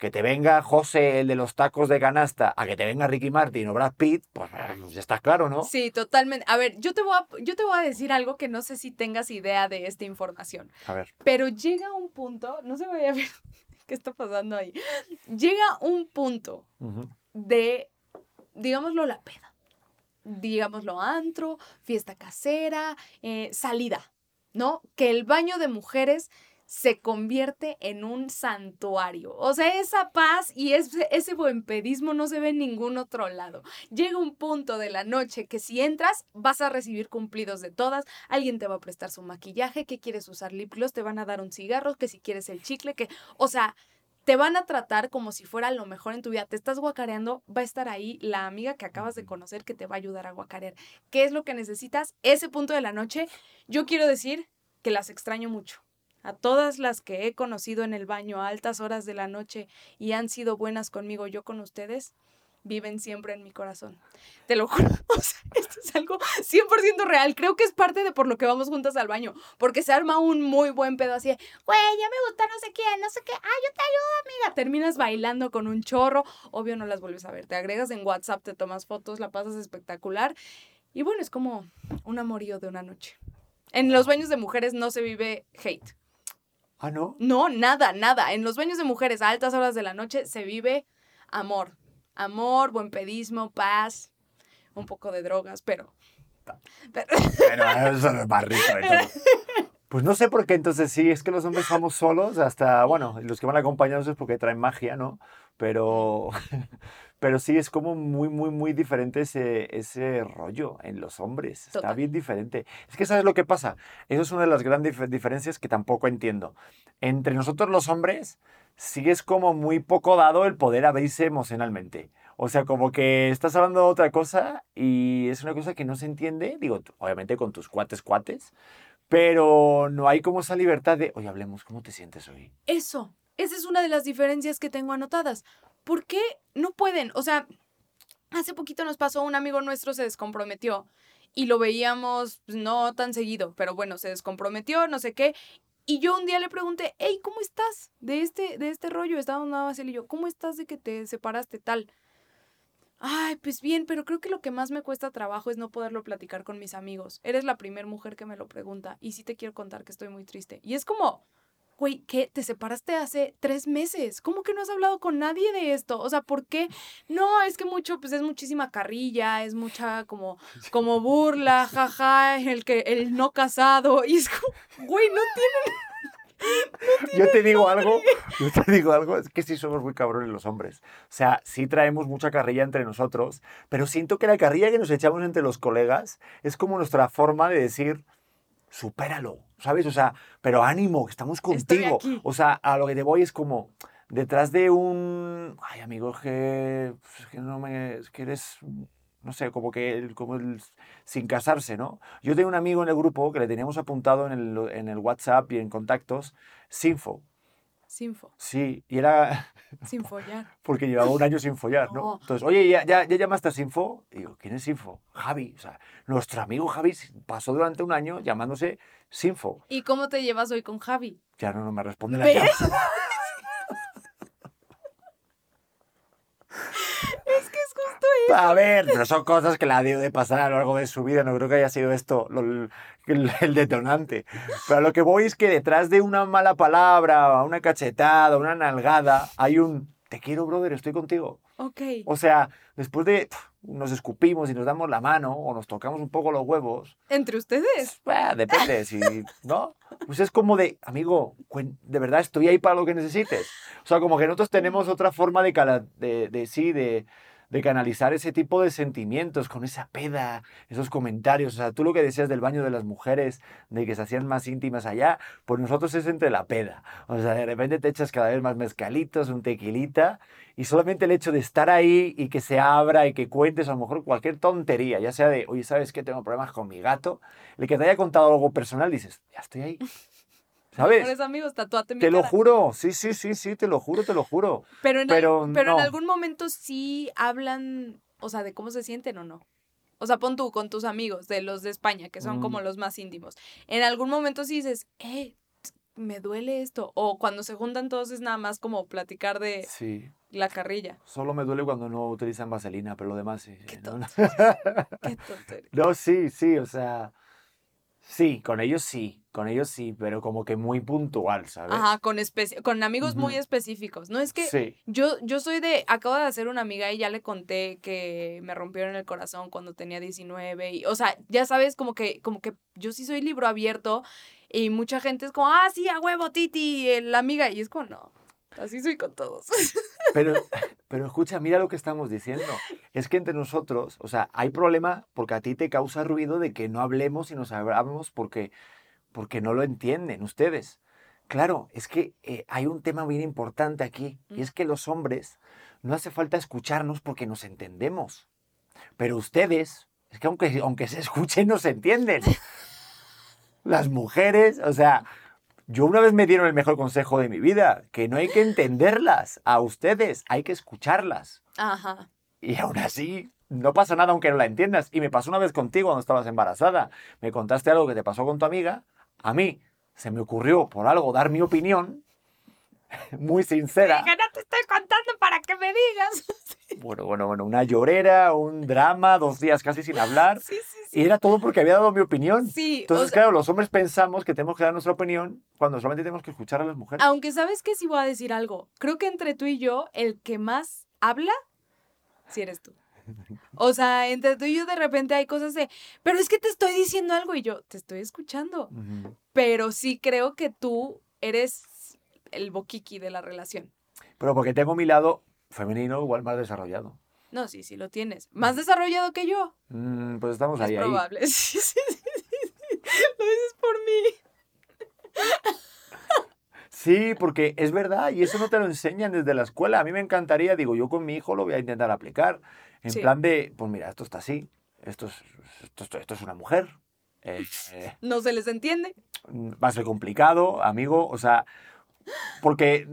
que te venga José, el de los tacos de canasta, a que te venga Ricky Martin o Brad Pitt, pues ya está claro, ¿no? Sí, totalmente. A ver, yo te, voy a, yo te voy a decir algo que no sé si tengas idea de esta información. A ver. Pero llega un punto, no se vaya a ver [LAUGHS] qué está pasando ahí. Llega un punto de, digámoslo, la peda. Digámoslo, antro, fiesta casera, eh, salida, ¿no? Que el baño de mujeres se convierte en un santuario. O sea, esa paz y ese, ese buen pedismo no se ve en ningún otro lado. Llega un punto de la noche que si entras vas a recibir cumplidos de todas. Alguien te va a prestar su maquillaje, que quieres usar lip gloss, te van a dar un cigarro, que si quieres el chicle, que, o sea, te van a tratar como si fuera lo mejor en tu vida. Te estás guacareando, va a estar ahí la amiga que acabas de conocer que te va a ayudar a guacarear. ¿Qué es lo que necesitas? Ese punto de la noche, yo quiero decir que las extraño mucho. A todas las que he conocido en el baño a altas horas de la noche y han sido buenas conmigo, yo con ustedes, viven siempre en mi corazón. Te lo juro. [LAUGHS] Esto es algo 100% real. Creo que es parte de por lo que vamos juntas al baño. Porque se arma un muy buen pedo así. de, Güey, ya me gusta no sé quién, no sé qué. Ah, yo te ayudo, amiga. Terminas bailando con un chorro. Obvio no las vuelves a ver. Te agregas en WhatsApp, te tomas fotos, la pasas espectacular. Y bueno, es como un amorío de una noche. En los baños de mujeres no se vive hate. Ah, ¿no? No, nada, nada. En los baños de mujeres a altas horas de la noche se vive amor. Amor, buen pedismo, paz, un poco de drogas, pero... pero- [LAUGHS] Pero eso es más rico de todo. Pues no sé por qué entonces sí, es que los hombres vamos solos hasta, bueno, los que van acompañados es porque traen magia, ¿no? Pero, [LAUGHS] pero sí, es como muy, muy, muy diferente ese, ese rollo en los hombres. Está bien diferente. Es que ¿sabes lo que pasa? Eso es una de las grandes dif- diferencias que tampoco entiendo. Entre nosotros los hombres, sí es como muy poco dado el poder abrirse emocionalmente. O sea, como que estás hablando de otra cosa y es una cosa que no se entiende, digo, obviamente con tus cuates cuates, pero no hay como esa libertad de, oye, hablemos, ¿cómo te sientes hoy? Eso, esa es una de las diferencias que tengo anotadas. ¿Por qué no pueden? O sea, hace poquito nos pasó, un amigo nuestro se descomprometió y lo veíamos pues, no tan seguido, pero bueno, se descomprometió, no sé qué. Y yo un día le pregunté, hey, ¿cómo estás de este, de este rollo? Estábamos nada más él y yo, ¿cómo estás de que te separaste tal? Ay, pues bien, pero creo que lo que más me cuesta trabajo es no poderlo platicar con mis amigos. Eres la primera mujer que me lo pregunta y sí te quiero contar que estoy muy triste. Y es como, güey, ¿qué? Te separaste hace tres meses. ¿Cómo que no has hablado con nadie de esto? O sea, ¿por qué? No, es que mucho, pues es muchísima carrilla, es mucha como, [LAUGHS] como burla, jaja, el que, el no casado. Y es como, güey, no tiene [LAUGHS] Yo te digo algo, yo te digo algo, es que sí somos muy cabrones los hombres. O sea, sí traemos mucha carrilla entre nosotros, pero siento que la carrilla que nos echamos entre los colegas es como nuestra forma de decir, supéralo, ¿sabes? O sea, pero ánimo, que estamos contigo. O sea, a lo que te voy es como, detrás de un, ay amigo, es que, que no me, es que eres, no sé, como que, el- como el, sin casarse, ¿no? Yo tengo un amigo en el grupo que le teníamos apuntado en el, en el WhatsApp y en contactos, Sinfo. Sinfo, Sí, y era [LAUGHS] sin follar. porque llevaba un año sin follar, ¿no? No. Entonces, oye, ¿ya, ya, ya llamaste a Sinfo? Y digo, ¿quién es Sinfo? Javi. O sea, nuestro amigo Javi pasó durante un año llamándose Sinfo. ¿Y cómo te llevas hoy con Javi? Ya no, no me responde la ¿Ves? llamada. Es que es justo A ver, pero son cosas que la ha de pasar a lo largo de su vida. No creo que haya sido esto lo- el, detonante. Pero a lo que voy es que detrás de una mala palabra, una cachetada, una nalgada, hay un te quiero, brother, estoy contigo. Ok. O sea, después de pf, nos escupimos y nos damos la mano o nos tocamos un poco los huevos, ¿Entre ustedes? bah, depende, si, ¿no? Pues es como de, amigo, de verdad estoy ahí para lo que necesites. O sea, como que nosotros tenemos otra forma de, cala- de, de sí, de, de canalizar ese tipo de sentimientos con esa peda, esos comentarios. O sea, tú lo que decías del baño de las mujeres, de que se hacían más íntimas allá, pues nosotros es entre la peda. O sea, de repente te echas cada vez más mezcalitos, un tequilita, y solamente el hecho de estar ahí y que se abra y que cuentes a lo mejor cualquier tontería, ya sea de, oye, ¿sabes qué? Tengo problemas con mi gato. El que te haya contado algo personal, dices, ya estoy ahí. ¿Sabes? Mejores amigos, tatúate mi Te lo juro, sí, sí, sí, sí, te lo juro, te lo juro. Pero, en, al- pero pero en no. algún momento sí hablan, o sea, de cómo se sienten o no. O sea, pon tú con tus amigos de los de España, que son como Mm. los más íntimos. En algún momento sí dices, eh, me duele esto. O cuando se juntan todos es nada más como platicar de Sí, la carrilla. solo me duele cuando no utilizan vaselina, pero lo demás sí. Qué ¿no? Qué tonto. [LAUGHS] No, sí, sí, o sea, sí, con ellos sí, con ellos sí, pero como que muy puntual, ¿sabes? Ajá, con, con amigos muy específicos. No es que Sí, Yo, yo soy de, acabo de hacer una amiga y ya le conté que me rompieron el corazón cuando tenía 19 y, o sea, ya sabes, como que, como que yo sí soy libro abierto y mucha gente es como, ah, sí, a huevo, Titi, eh, la amiga, y es como, no, así soy con todos. [LAUGHS] pero, pero escucha, mira lo que estamos diciendo. Es que entre nosotros, o sea, hay problema porque a ti te causa ruido de que no hablemos y nos hablamos porque, porque no lo entienden ustedes. Claro, es que eh, hay un tema bien importante aquí y es que los hombres no hace falta escucharnos porque nos entendemos. Pero ustedes, es que aunque, aunque se escuchen, no se entienden. Las mujeres, o sea, yo una vez me dieron el mejor consejo de mi vida, que no hay que entenderlas a ustedes, hay que escucharlas. Ajá. Y aún así, no pasa nada aunque no la entiendas. Y me pasó una vez contigo cuando estabas embarazada. Me contaste algo que te pasó con tu amiga. A mí se me ocurrió por algo dar mi opinión, [LAUGHS] muy sincera. Dije, no te estoy contando para que me digas. [LAUGHS] Bueno, bueno, bueno, una llorera, un drama, dos días casi sin hablar. Sí, sí, sí. Y era todo porque había dado mi opinión. Sí, o Entonces, sea, claro, los hombres pensamos que tenemos que dar nuestra opinión cuando solamente tenemos que escuchar a las mujeres. aunque sabes que sí voy a decir algo, creo que entre tú y yo, el que más habla, sí eres tú. O sea, entre tú y yo de repente hay cosas de, pero es que te estoy diciendo algo y yo te estoy escuchando. Pero sí creo que tú eres el boquiqui de la relación. Pero porque tengo mi lado femenino igual más desarrollado. No, sí, sí lo tienes. Más desarrollado que yo. Mm, pues estamos es ahí, ahí. probable. [LAUGHS] Sí, sí, sí, sí. Lo dices por mí. Sí, porque es verdad, y eso no te lo enseñan desde la escuela. A mí me encantaría, digo, yo con mi hijo lo voy a intentar aplicar. En Sí. plan de, pues mira, esto está así, esto es, esto, esto- esto es una mujer. eh, eh, [LAUGHS] No se les entiende. va a ser complicado, amigo. O sea, porque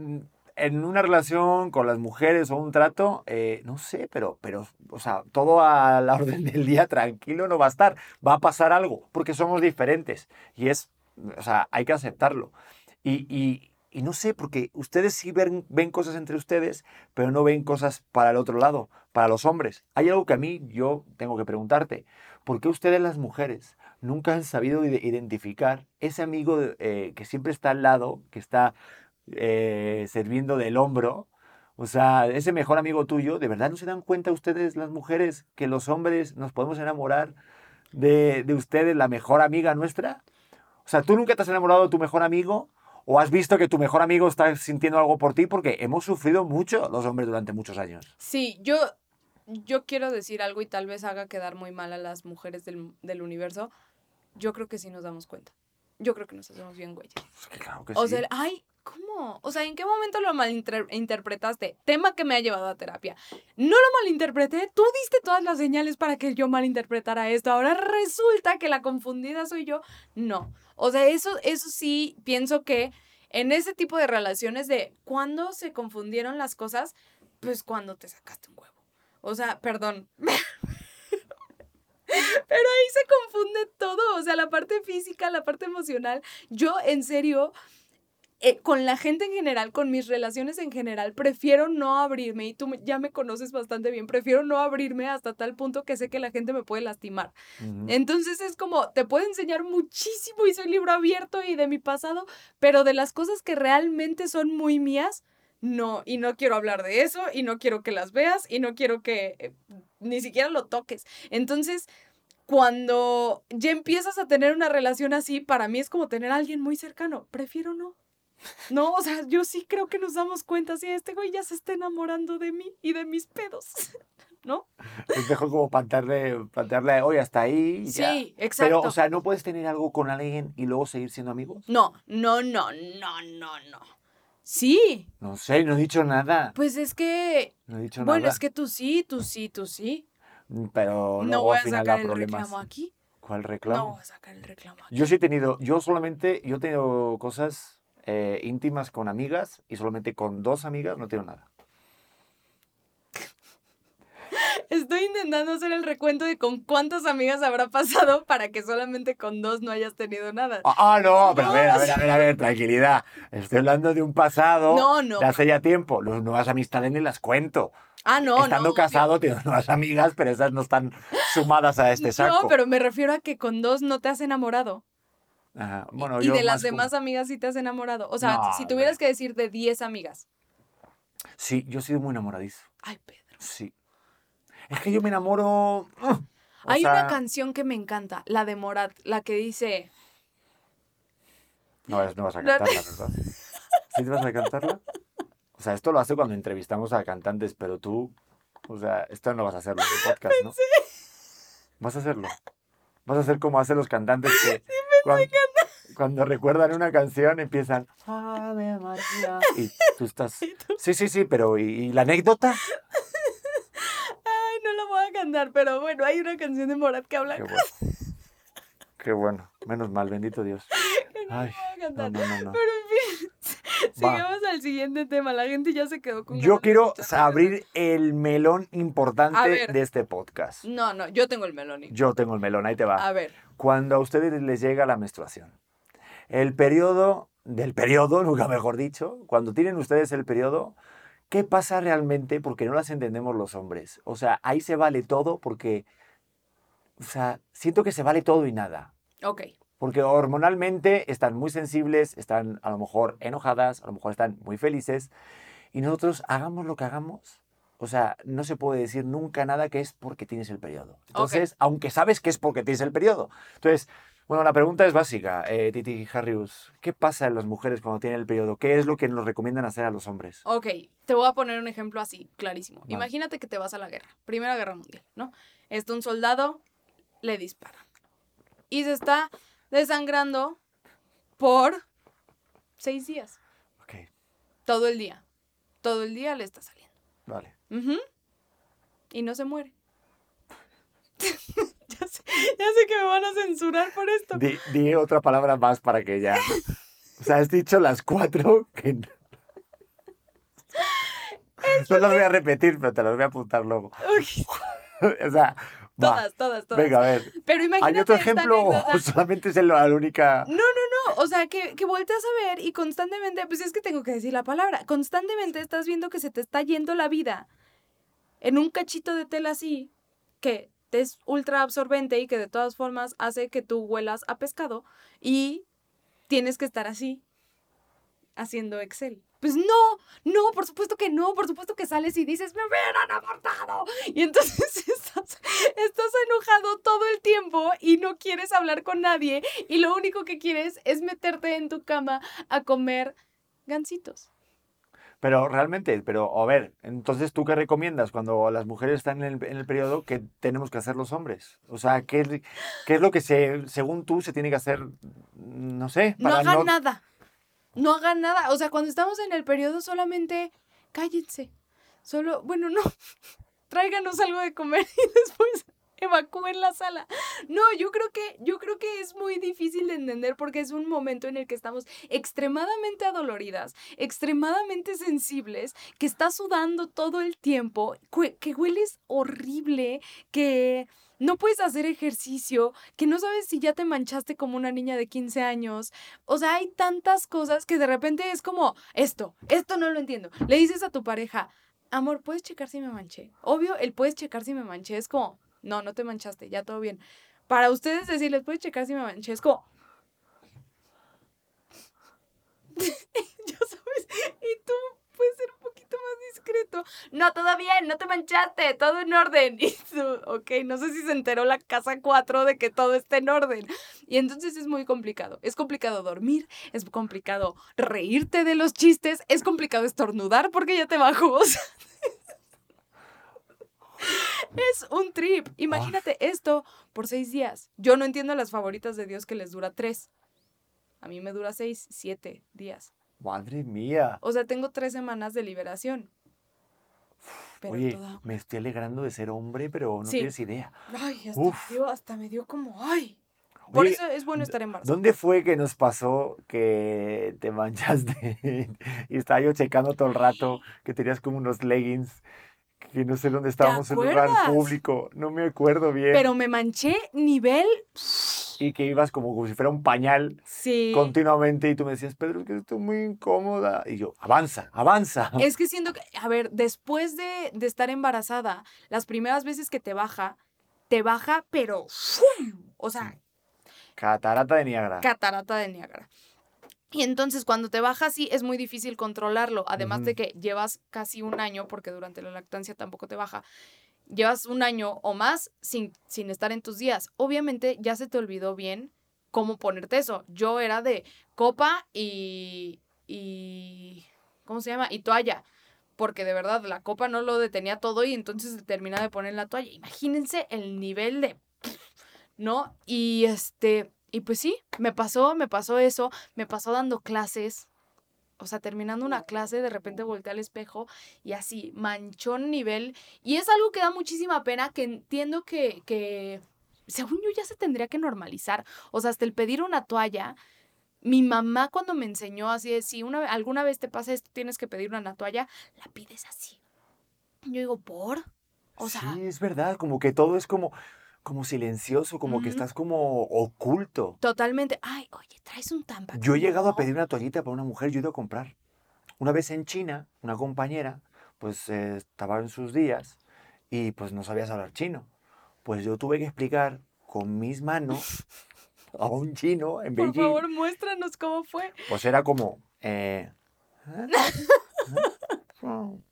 en una relación con las mujeres o un trato, eh, no sé, pero, pero, o sea, todo a la [LAUGHS] orden del día tranquilo no va a estar. Va a pasar algo, porque somos diferentes. Y es, o sea, hay que aceptarlo. Y, no sé, porque ustedes sí ven, cosas entre ustedes, pero no ven cosas para el otro lado, para los hombres. Hay algo que a mí yo tengo que preguntarte. ¿Por qué ustedes las mujeres nunca han sabido ide- identificar ese amigo eh, que siempre está al lado, que está eh, sirviendo del hombro? O sea, ese mejor amigo tuyo, ¿de verdad no se dan cuenta ustedes, las mujeres, que los hombres nos podemos enamorar de, de ustedes, la mejor amiga nuestra? O sea, ¿tú nunca te has enamorado de tu mejor amigo? ¿O has visto que tu mejor amigo está sintiendo algo por ti? Porque hemos sufrido mucho los hombres durante muchos años. Sí, yo, yo quiero decir algo y tal vez haga quedar muy mal a las mujeres del, del universo. Yo creo que sí nos damos cuenta. Yo creo que nos hacemos bien, güey. Pues que claro que O sí. sea, ay, ¿cómo? O sea, ¿en qué momento lo malinterpretaste? Tema que me ha llevado a terapia. No lo malinterpreté, tú diste todas las señales para que yo malinterpretara esto. Ahora resulta que la confundida soy yo. No. O sea, eso, eso sí, pienso que en ese tipo de relaciones de cuando se confundieron las cosas, pues cuando te sacaste un huevo. O sea, perdón. [LAUGHS] Pero ahí se confunde todo, o sea, la parte física, la parte emocional. Yo, en serio, eh, con la gente en general, con mis relaciones en general, prefiero no abrirme, y tú ya me conoces bastante bien, prefiero no abrirme hasta tal punto que sé que la gente me puede lastimar. Entonces es como, te puedo enseñar muchísimo y soy libro abierto y de mi pasado, pero de las cosas que realmente son muy mías, no, y no quiero hablar de eso, y no quiero que las veas, y no quiero que eh, ni siquiera lo toques. Entonces, cuando ya empiezas a tener una relación así, para mí es como tener a alguien muy cercano, prefiero no. No, o sea, yo sí creo que nos damos cuenta si este güey ya se está enamorando de mí y de mis pedos, [LAUGHS] ¿no? Es mejor como plantearle, plantearle, oye, hasta ahí. y ya". Sí, exacto. Pero, o sea, ¿no puedes tener algo con alguien y luego seguir siendo amigos? No, no, no, no, no, no. Sí, No sé, no he dicho nada. pues es que, No he dicho bueno, nada. es que tú sí, tú sí, tú sí. Pero No voy a sacar el problemas. reclamo aquí. ¿Cuál No reclamo? voy a sacar el reclamo aquí. Yo sí he tenido, yo solamente, yo he tenido cosas eh, íntimas con amigas y solamente con dos amigas no tengo nada. Estoy intentando hacer el recuento de con cuántas amigas habrá pasado para que solamente con dos no hayas tenido nada. Ah, ah, no, pero a ver, a ver, a ver, a ver, tranquilidad. Estoy hablando de un pasado No, no. de hace ya tiempo. Las nuevas amistades ni las cuento. Ah, no, Estando no. casado tengo nuevas amigas, pero esas no están sumadas a este saco. No, pero me refiero a que con dos no te has enamorado. Ajá, Bueno, y yo de las como- demás amigas sí te has enamorado. O sea, No, si tuvieras que decir de 10 amigas. Sí, yo he sido muy enamoradizo. Ay, Pedro. Sí. Es que yo me enamoro... uh, Hay sea, una canción que me encanta, la de Morat, la que dice. No, no vas a cantarla, [LAUGHS] ¿verdad? ¿Sí te vas a cantarla? O sea, esto lo hace cuando entrevistamos a cantantes, pero tú, o sea, esto no vas a hacerlo en el podcast, [LAUGHS] ¿no? Vas a hacerlo. Vas a hacer como hacen los cantantes que cuando, cuando recuerdan una canción empiezan Ave María y tú estás [LAUGHS] Sí, sí, sí, pero ¿y, y la anécdota? Ay, no la voy a cantar, pero bueno, hay una canción de Morat que habla. Qué bueno. Qué bueno. Menos mal, bendito Dios. [LAUGHS] que no Ay, la voy a cantar. no, no, no. Pero en fin. [LAUGHS] sigamos al siguiente tema. La gente ya se quedó con. Yo quiero abrir el melón importante ver. de este podcast. No, no, yo tengo el melón. Yo tengo el melón, ahí te va. A ver. Cuando a ustedes les llega la menstruación. El periodo del periodo, [LAUGHS] nunca mejor dicho, cuando tienen ustedes el periodo, ¿qué pasa realmente? Porque no las entendemos los hombres. O sea, ahí se vale todo porque, o sea, siento que se vale todo y nada. Ok. Porque hormonalmente están muy sensibles, están a lo mejor enojadas, a lo mejor están muy felices. Y nosotros hagamos lo que hagamos. O sea, no se puede decir nunca nada que es porque tienes el periodo. Entonces, aunque sabes que es porque tienes el periodo. Entonces, bueno, la pregunta es básica, eh, Titi Harrius. ¿Qué pasa en las mujeres cuando tienen el periodo? ¿Qué es lo que nos recomiendan hacer a los hombres? Ok, te voy a poner un ejemplo así, clarísimo. Vale. Imagínate que te vas a la guerra, Primera Guerra Mundial, ¿no? Está un soldado, le disparan. Y se está desangrando por seis días. Ok, Todo el día. Todo el día le está saliendo. vale. Ujú. Y no se muere. [LAUGHS] ya, sé, ya sé que me van a censurar por esto. Di, di otra palabra más para que ya... O sea, has dicho las cuatro que... no- No las voy a repetir, pero te las voy a apuntar luego. [LAUGHS] O sea. Todas, todas, todas. Venga, a ver. Pero imagínate ¿Hay otro ejemplo o [LAUGHS] solamente es la única? No, no, no. O sea, que, que volteas a ver y constantemente, pues es que tengo que decir la palabra, constantemente estás viendo que se te está yendo la vida en un cachito de tela así, que es ultra absorbente y que de todas formas hace que tú huelas a pescado y tienes que estar así, haciendo Excel. Pues no, no, por supuesto que no, por supuesto que sales y dices, me hubieran abortado. Y entonces [LAUGHS] estás, estás enojado todo el tiempo y no quieres hablar con nadie y lo único que quieres es meterte en tu cama a comer gancitos. Pero realmente, pero a ver, entonces tú qué recomiendas cuando las mujeres están en el, en el periodo que tenemos que hacer los hombres? O sea, ¿qué, es- qué es lo que se, según tú se tiene que hacer? No sé, No hagan nada. No hagan nada. O sea, cuando estamos en el periodo solamente cállense. Solo, bueno, no. [LAUGHS] Tráiganos algo de comer [LAUGHS] y después evacúen la sala. No, yo creo que yo creo que es muy difícil de entender porque es un momento en el que estamos extremadamente adoloridas, extremadamente sensibles, que estás sudando todo el tiempo, que, que hueles horrible, que no puedes hacer ejercicio, que no sabes si ya te manchaste como una niña de 15 años. O sea, hay tantas cosas que de repente es como, esto, esto no lo entiendo. Le dices a tu pareja, amor, ¿puedes checar si me manché? Obvio, el puedes checar si me manché es como, no, no te manchaste, ya todo bien. Para ustedes decirles, ¿puedes checar si me manché? Es como... [LAUGHS] sabes, y tú puedes ser poquito más discreto. No, todo bien, no te manchaste, todo en orden. [LAUGHS] Y ok, no sé si se enteró la casa 4 de que todo está en orden. Y entonces es muy complicado. Es complicado dormir, es complicado reírte de los chistes, es complicado estornudar porque ya te bajó. [LAUGHS] es un trip. Imagínate esto por seis días. Yo no entiendo a las favoritas de Dios que les dura tres. A mí me dura seis, siete días. Madre mía. O sea, tengo tres semanas de liberación. Pero Oye, toda- me estoy alegrando de ser hombre, pero no Sí. tienes idea. Ay, hasta Uf. me, dio, hasta me dio como, ay. Por Oye, eso es bueno estar embarazada. ¿Dónde fue que nos pasó que te manchaste [LAUGHS] y estaba yo checando todo el rato que tenías como unos leggings que no sé dónde estábamos en un lugar público, no me acuerdo bien. Pero me manché nivel. Y que ibas como, como si fuera un pañal Sí. continuamente y tú me decías, Pedro, es que estoy muy incómoda. Y yo, avanza, avanza. Es que siento que, a ver, después de, de estar embarazada, las primeras veces que te baja, te baja, pero. ¡fum! O sea, Catarata de Niágara. catarata de Niágara. Y entonces cuando te baja así es muy difícil controlarlo, además de que llevas casi un año, porque durante la lactancia tampoco te baja, llevas un año o más sin, sin estar en tus días. Obviamente ya se te olvidó bien cómo ponerte eso. Yo era de copa y... y ¿Cómo se llama? Y toalla. Porque de verdad la copa no lo detenía todo y entonces se termina de poner la toalla. Imagínense el nivel de... ¿No? Y este... Y pues sí, me pasó, me pasó eso, me pasó dando clases. O sea, terminando una clase, de repente volteé al espejo y así, manchón nivel. Y es algo que da muchísima pena, que entiendo que, que, según yo, ya se tendría que normalizar. O sea, hasta el pedir una toalla. Mi mamá cuando me enseñó así de, si una, alguna vez te pasa esto, tienes que pedir una toalla, la pides así. Yo digo, ¿por? O sea, sí, es verdad, como que todo es como, como silencioso, como que Ujú. estás como oculto. totalmente, ay, oye, traes un tampax. Yo he llegado a No. pedir una toallita para una mujer, yo he ido a comprar. Una vez en China, una compañera, pues eh, estaba en sus días y pues no sabías hablar chino. Pues yo tuve que explicar con mis manos [LAUGHS] a un chino en Por Beijing. favor, muéstranos cómo fue. Pues era como... eh, [LAUGHS]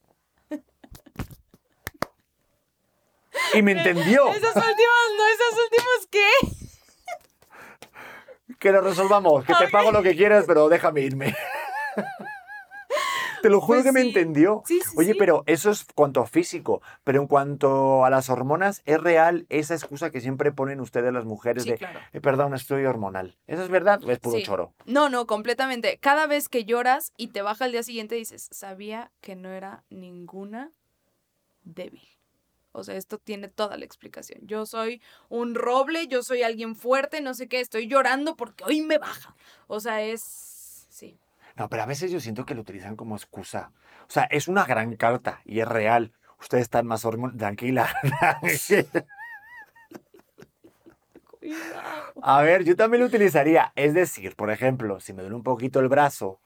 y me entendió. Esas últimas, no, esas últimas, ¿qué? Que lo resolvamos, que te pago lo que quieras, pero déjame irme. Te lo juro Pues que me entendió. Sí, sí, Oye, pero eso es cuanto a físico, pero en cuanto a las hormonas, ¿es real esa excusa que siempre ponen ustedes las mujeres de, claro. "Eh, perdón, estoy hormonal? ¿Eso es verdad o es puro choro? No, no, completamente. Cada vez que lloras y te baja al día siguiente dices, sabía que no era ninguna débil. O sea, esto tiene toda la explicación. Yo soy un roble, yo soy alguien fuerte, no sé qué, estoy llorando porque hoy me baja. O sea, es... Sí. No, pero a veces yo siento que lo utilizan como excusa. O sea, es una gran carta y es real. Ustedes están más hormonales. Tranquila. [LAUGHS] A ver, yo también lo utilizaría. Es decir, por ejemplo, si me duele un poquito el brazo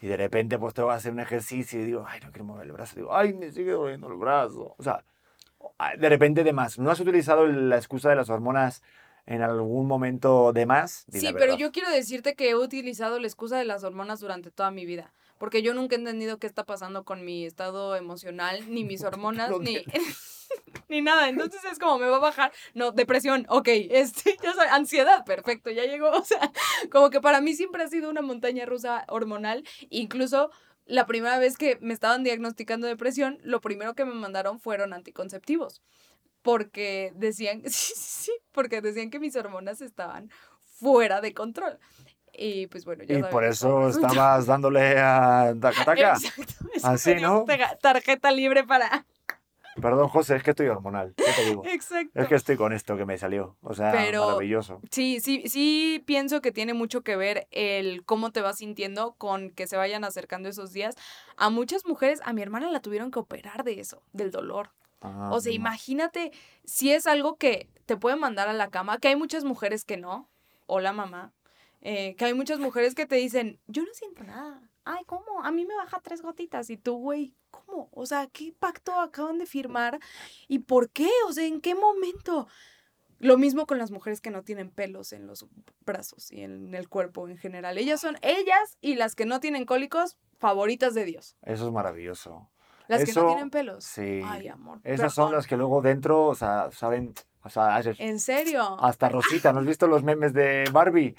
y de repente pues tengo que hacer un ejercicio y digo, ay, no quiero mover el brazo. Digo, ay, me sigue doliendo el brazo. O sea, de repente de más. ¿No has utilizado la excusa de las hormonas en algún momento de más? Sí, pero yo quiero decirte que he utilizado la excusa de las hormonas durante toda mi vida. Porque yo nunca he entendido qué está pasando con mi estado emocional, ni mis [LAUGHS] hormonas, ni, [LAUGHS] ni nada. Entonces es como me va a bajar. No, depresión, ok. [LAUGHS] Este, ya soy, ansiedad, perfecto, ya llegó. O sea, como que para mí siempre ha sido una montaña rusa hormonal. Incluso la primera vez que me estaban diagnosticando depresión, lo primero que me mandaron fueron anticonceptivos. Porque decían, [LAUGHS] sí, sí, sí, porque decían que mis hormonas estaban fuera de control. Y pues bueno, ya Y saben por eso estabas [LAUGHS] dándole a Takataka. Exacto. Así, ¿no? Tarjeta libre para. Perdón, José, es que estoy hormonal. ¿Qué te digo? [LAUGHS] Exacto. Es que estoy con esto que me salió. O sea, Pero- maravilloso. Sí, sí, sí pienso que tiene mucho que ver el cómo te vas sintiendo con que se vayan acercando esos días. A muchas mujeres, a mi hermana la tuvieron que operar de eso, del dolor. Ah, O sea, no. imagínate si es algo que te puede mandar a la cama, que hay muchas mujeres que no. Hola, mamá. Eh, que hay muchas mujeres que te dicen, yo no siento nada. Ay, ¿cómo? A mí me baja tres gotitas. Y tú, güey, ¿cómo? O sea, ¿qué pacto acaban de firmar? ¿Y por qué? O sea, ¿en qué momento? Lo mismo con las mujeres que no tienen pelos en los brazos y en el cuerpo en general. Ellas son ellas y las que no tienen cólicos, favoritas de Dios. Eso es maravilloso. Las que no tienen pelos. sí. Ay, amor. Esas son las que luego dentro, o sea, saben, o sea, haces- ¿En serio? hasta [LAUGHS] Rosita. ¿No has visto los memes de Barbie?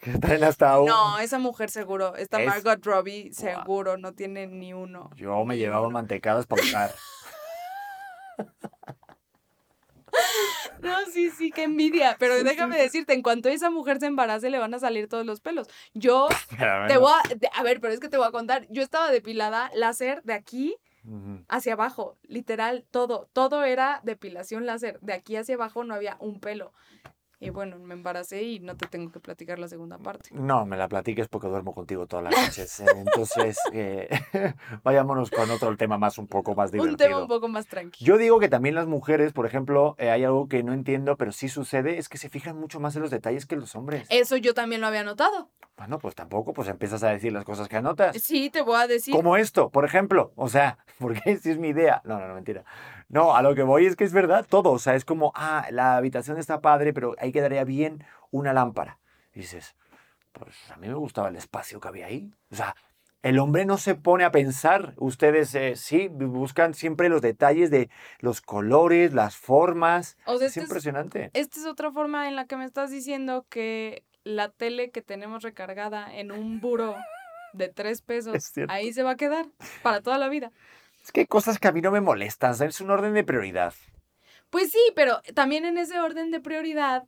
Que traen hasta un... No, esa mujer seguro, esta Es- Margot Robbie seguro no tiene ni uno. Yo me llevaba mantecadas para usar. [LAUGHS] No, sí, sí, qué envidia. Pero déjame decirte, en cuanto esa mujer se embarace, le van a salir todos los pelos. Yo [LAUGHS] te voy a, a ver, pero es que te voy a contar. Yo estaba depilada láser de aquí Hacia abajo, literal, todo, todo era depilación láser. De aquí hacia abajo no había un pelo. Y bueno, me embaracé y no te tengo que platicar la segunda parte. No, me la platiques porque duermo contigo todas las noches. eh, Entonces, eh, [LAUGHS] vayámonos con otro tema más, un poco más divertido. Un tema un poco más tranquilo. Yo digo que también las mujeres, por ejemplo, eh, hay algo que no entiendo, pero sí sucede, es que se fijan mucho más en los detalles que los hombres. Eso yo también lo había notado. Bueno, pues tampoco, pues empiezas a decir las cosas que anotas. Sí, te voy a decir. Como esto, por ejemplo. O sea, [LAUGHS] porque si es mi idea. No, no, no, mentira. No, a lo que voy es que es verdad todo. O sea, es como, ah, la habitación está padre, pero ahí quedaría bien una lámpara. Y dices, pues a mí me gustaba el espacio que había ahí. O sea, el hombre no se pone a pensar. Ustedes eh, sí buscan siempre los detalles de los colores, las formas. O sea, es este es- impresionante. Esta es otra forma en la que me estás diciendo que la tele que tenemos recargada en un buro de tres pesos, ahí se va a quedar para toda la vida. Es que hay cosas que a mí no me molestan. Es un orden de prioridad. Pues sí, pero también en ese orden de prioridad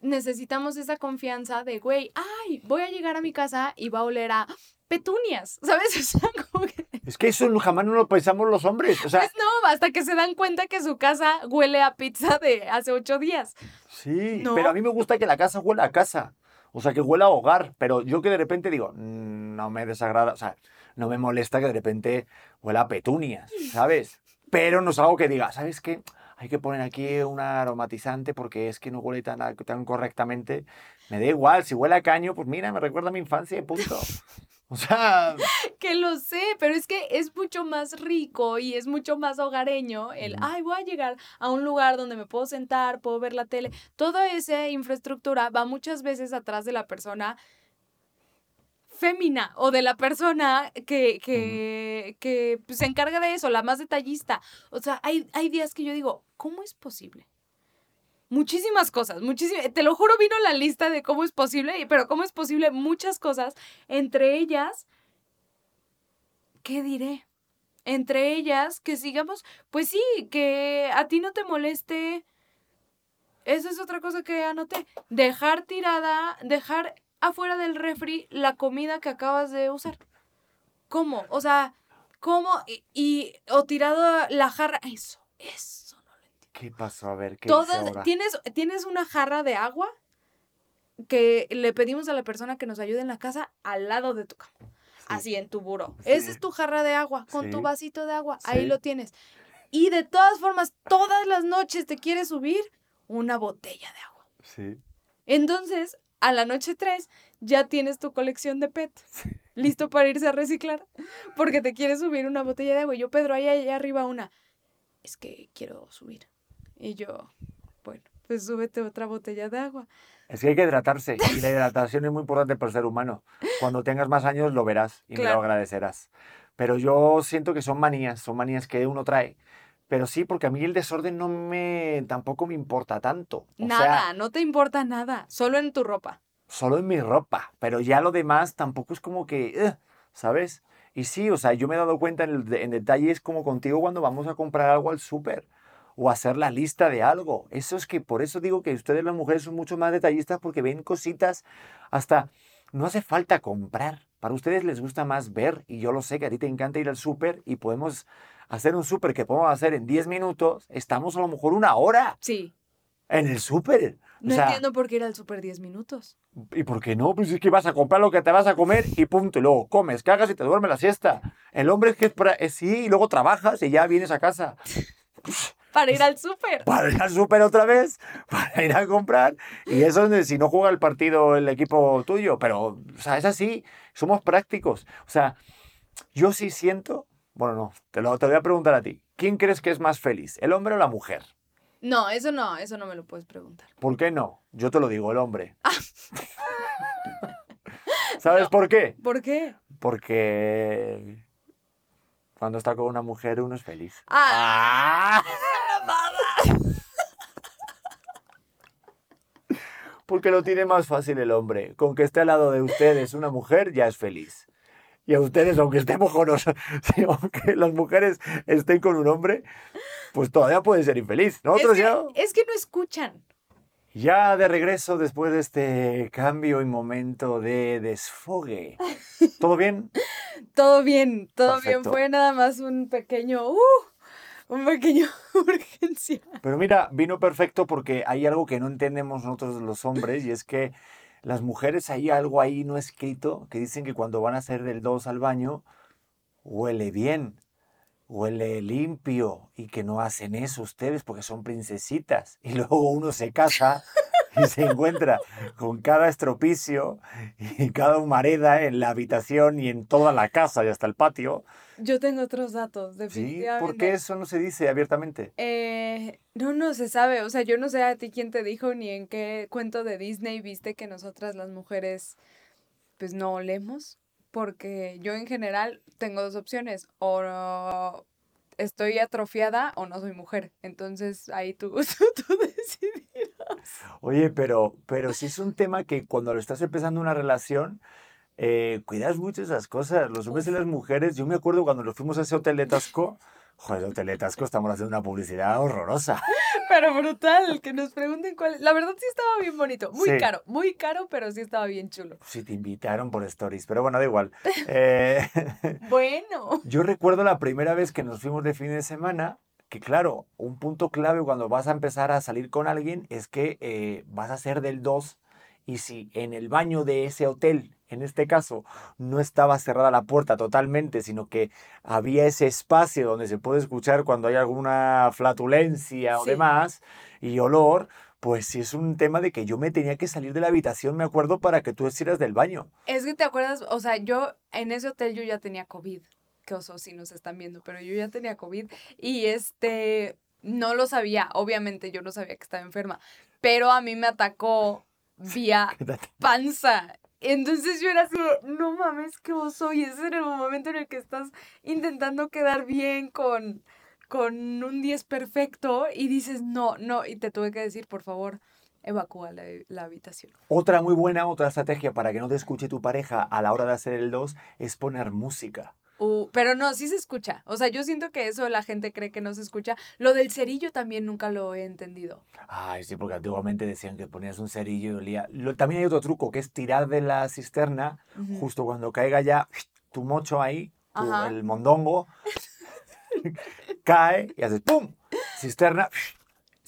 necesitamos esa confianza de, güey, ay, voy a llegar a mi casa y va a oler a petunias, [LAUGHS] ¿sabes? O sea, como que... Es que eso jamás no lo pensamos los hombres. O sea, Pues no, hasta que se dan cuenta que su casa huele a pizza de hace ocho días. Sí, ¿No? pero a mí me gusta que la casa huela a casa. O sea, que huela a hogar. Pero yo que de repente digo, "Mm, no me desagrada, o sea, no me molesta que de repente huela a petunias, ¿sabes? Pero no es algo que diga, ¿sabes qué? Hay que poner aquí un aromatizante porque es que no huele tan, tan correctamente. Me da igual, si huele a caño, pues mira, me recuerda a mi infancia y punto. O sea, [LAUGHS] Que lo sé, pero es que es mucho más rico y es mucho más hogareño el, ay, voy a llegar a un lugar donde me puedo sentar, puedo ver la tele. Toda esa infraestructura va muchas veces atrás de la persona fémina o de la persona que, que, que pues, se encarga de eso, la más detallista. O sea, hay, hay días que yo digo, ¿cómo es posible? Muchísimas cosas, muchísimas. Te lo juro, vino la lista de cómo es posible, pero cómo es posible muchas cosas, entre ellas ¿qué diré? Entre ellas, que sigamos, pues sí, que a ti no te moleste. Eso es otra cosa que anoté. Dejar tirada, dejar afuera del refri la comida que acabas de usar. ¿Cómo? O sea, ¿cómo? Y, y- o tirado la jarra. Eso, eso no lo entiendo. ¿qué pasó? A ver, ¿qué Todas, ahora? ¿tienes, tienes una jarra de agua que le pedimos a la persona que nos ayude en la casa al lado de tu cama. Así en tu buro. Esa es tu jarra de agua, con Sí. tu vasito de agua. Ahí lo tienes. Y de todas formas, todas las noches te quieres subir una botella de agua. Sí. Entonces, a la noche 3, ya tienes tu colección de PET. [LAUGHS] Listo para irse a reciclar. Porque te quieres subir una botella de agua. Y yo, Pedro, ahí allá arriba una. Es que quiero subir. Y yo, bueno, pues súbete otra botella de agua. Es que hay que hidratarse y la hidratación es muy importante para el ser humano. Cuando tengas más años lo verás y me lo agradecerás. Pero yo siento que son manías, son manías que uno trae. Pero sí, porque a mí el desorden no me tampoco me importa tanto. O nada, sea, no te importa nada. Solo en tu ropa. solo en mi ropa, pero ya lo demás tampoco es como que, "Ugh", ¿sabes? Y sí, o sea, yo me he dado cuenta en, el en detalles como contigo cuando vamos a comprar algo al súper o hacer la lista de algo. Eso es que por eso digo que ustedes las mujeres son mucho más detallistas porque ven cositas hasta no hace falta comprar. Para ustedes les gusta más ver y yo lo sé que a ti te encanta ir al súper y podemos hacer un súper que podemos hacer en 10 minutos. Estamos a lo mejor una hora Sí. en el súper. O No sea, entiendo por qué ir al súper 10 minutos. ¿Y por qué no? Pues es que vas a comprar lo que te vas a comer y punto. Y luego comes, cagas y te duermes la siesta. El hombre es que es, es sí, y luego trabajas y ya vienes a casa. [LAUGHS] Para ir al súper. Para ir al súper otra vez, [LAUGHS] para ir a comprar. Y eso es si no juega el partido el equipo tuyo. Pero, o sea, es así. Somos prácticos. O sea, yo sí siento. Bueno, no, te lo te voy a preguntar a ti. ¿Quién crees que es más feliz, el hombre o la mujer? No, eso no, eso no me lo puedes preguntar. ¿Por qué no? Yo te lo digo, el hombre. [LAUGHS] ¿Sabes por qué? ¿Por qué? Porque cuando está con una mujer uno es feliz. Ah, Porque lo tiene más fácil el hombre. Con que esté al lado de ustedes una mujer ya es feliz. Y a ustedes, aunque los- [LAUGHS] sí, aunque las mujeres estén con un hombre, pues todavía pueden ser infeliz. es, Nosotros que, ya, es que no escuchan. ya de regreso después de este cambio y momento de desfogue. ¿Todo bien? [LAUGHS] Todo bien, todo bien. Perfecto. Fue nada más un pequeño uh, un pequeño [LAUGHS] urgencia. Pero mira, vino perfecto porque hay algo que no entendemos nosotros los hombres y es que las mujeres hay algo ahí no escrito que dicen que cuando van a hacer del 2 al baño huele bien, huele limpio y que no hacen eso ustedes porque son princesitas. Y luego uno se casa y se encuentra con cada estropicio y cada humareda en la habitación y en toda la casa y hasta el patio. Yo tengo otros datos, ¿Sí? definitivamente. ¿Por qué eso no se dice abiertamente? Eh, no, no se sabe. O sea, yo no sé a ti quién te dijo ni en qué cuento de Disney viste que nosotras las mujeres pues no olemos. Porque yo en general tengo dos opciones. O no- estoy atrofiada o no soy mujer. Entonces ahí tú, [LAUGHS] tú decidirás. Oye, pero, pero sí es un tema que cuando lo estás empezando una relación, eh, cuidas mucho esas cosas. Los hombres y las mujeres, yo me acuerdo cuando nos fuimos a ese hotel de Tasco, joder, el hotel de Tasco, estamos haciendo una publicidad horrorosa. [LAUGHS] Pero brutal, que nos pregunten cuál. La verdad sí estaba bien bonito. Muy Sí. caro, muy caro, pero sí estaba bien chulo. Si te invitaron por stories, pero bueno, da igual. Eh, [LAUGHS] [LAUGHS] Bueno. yo recuerdo la primera vez que nos fuimos de fin de semana, que claro, un punto clave cuando vas a empezar a salir con alguien es que eh, vas a ser del 2 y si en el baño de ese hotel, en este caso, no estaba cerrada la puerta totalmente, sino que había ese espacio donde se puede escuchar cuando hay alguna flatulencia o demás y olor, pues sí es un tema de que yo me tenía que salir de la habitación, me acuerdo, para que tú estuvieras del baño. Es que te acuerdas, o sea, yo en ese hotel yo ya tenía COVID. Qué oso si nos están viendo, pero yo ya tenía COVID y este no lo sabía, obviamente yo no sabía que estaba enferma, pero a mí me atacó vía [LAUGHS] panza. Entonces yo era así, no mames, qué oso. Y ese era el momento en el que estás intentando quedar bien con, con un 10 perfecto y dices, no, no. Y te tuve que decir, por favor, evacúa la, la habitación. Otra muy buena, otra estrategia para que no te escuche tu pareja a la hora de hacer el 2 es poner música. Uh, pero no, sí se escucha. O sea, yo siento que eso la gente cree que no se escucha. Lo del cerillo también nunca lo he entendido. Ay, sí, porque antiguamente decían que ponías un cerillo y olía. Lo- también hay otro truco, que es tirar de la cisterna Ujú. justo cuando caiga ya tu mocho ahí, tu- el mondongo, [LAUGHS] cae y haces ¡pum! Cisterna.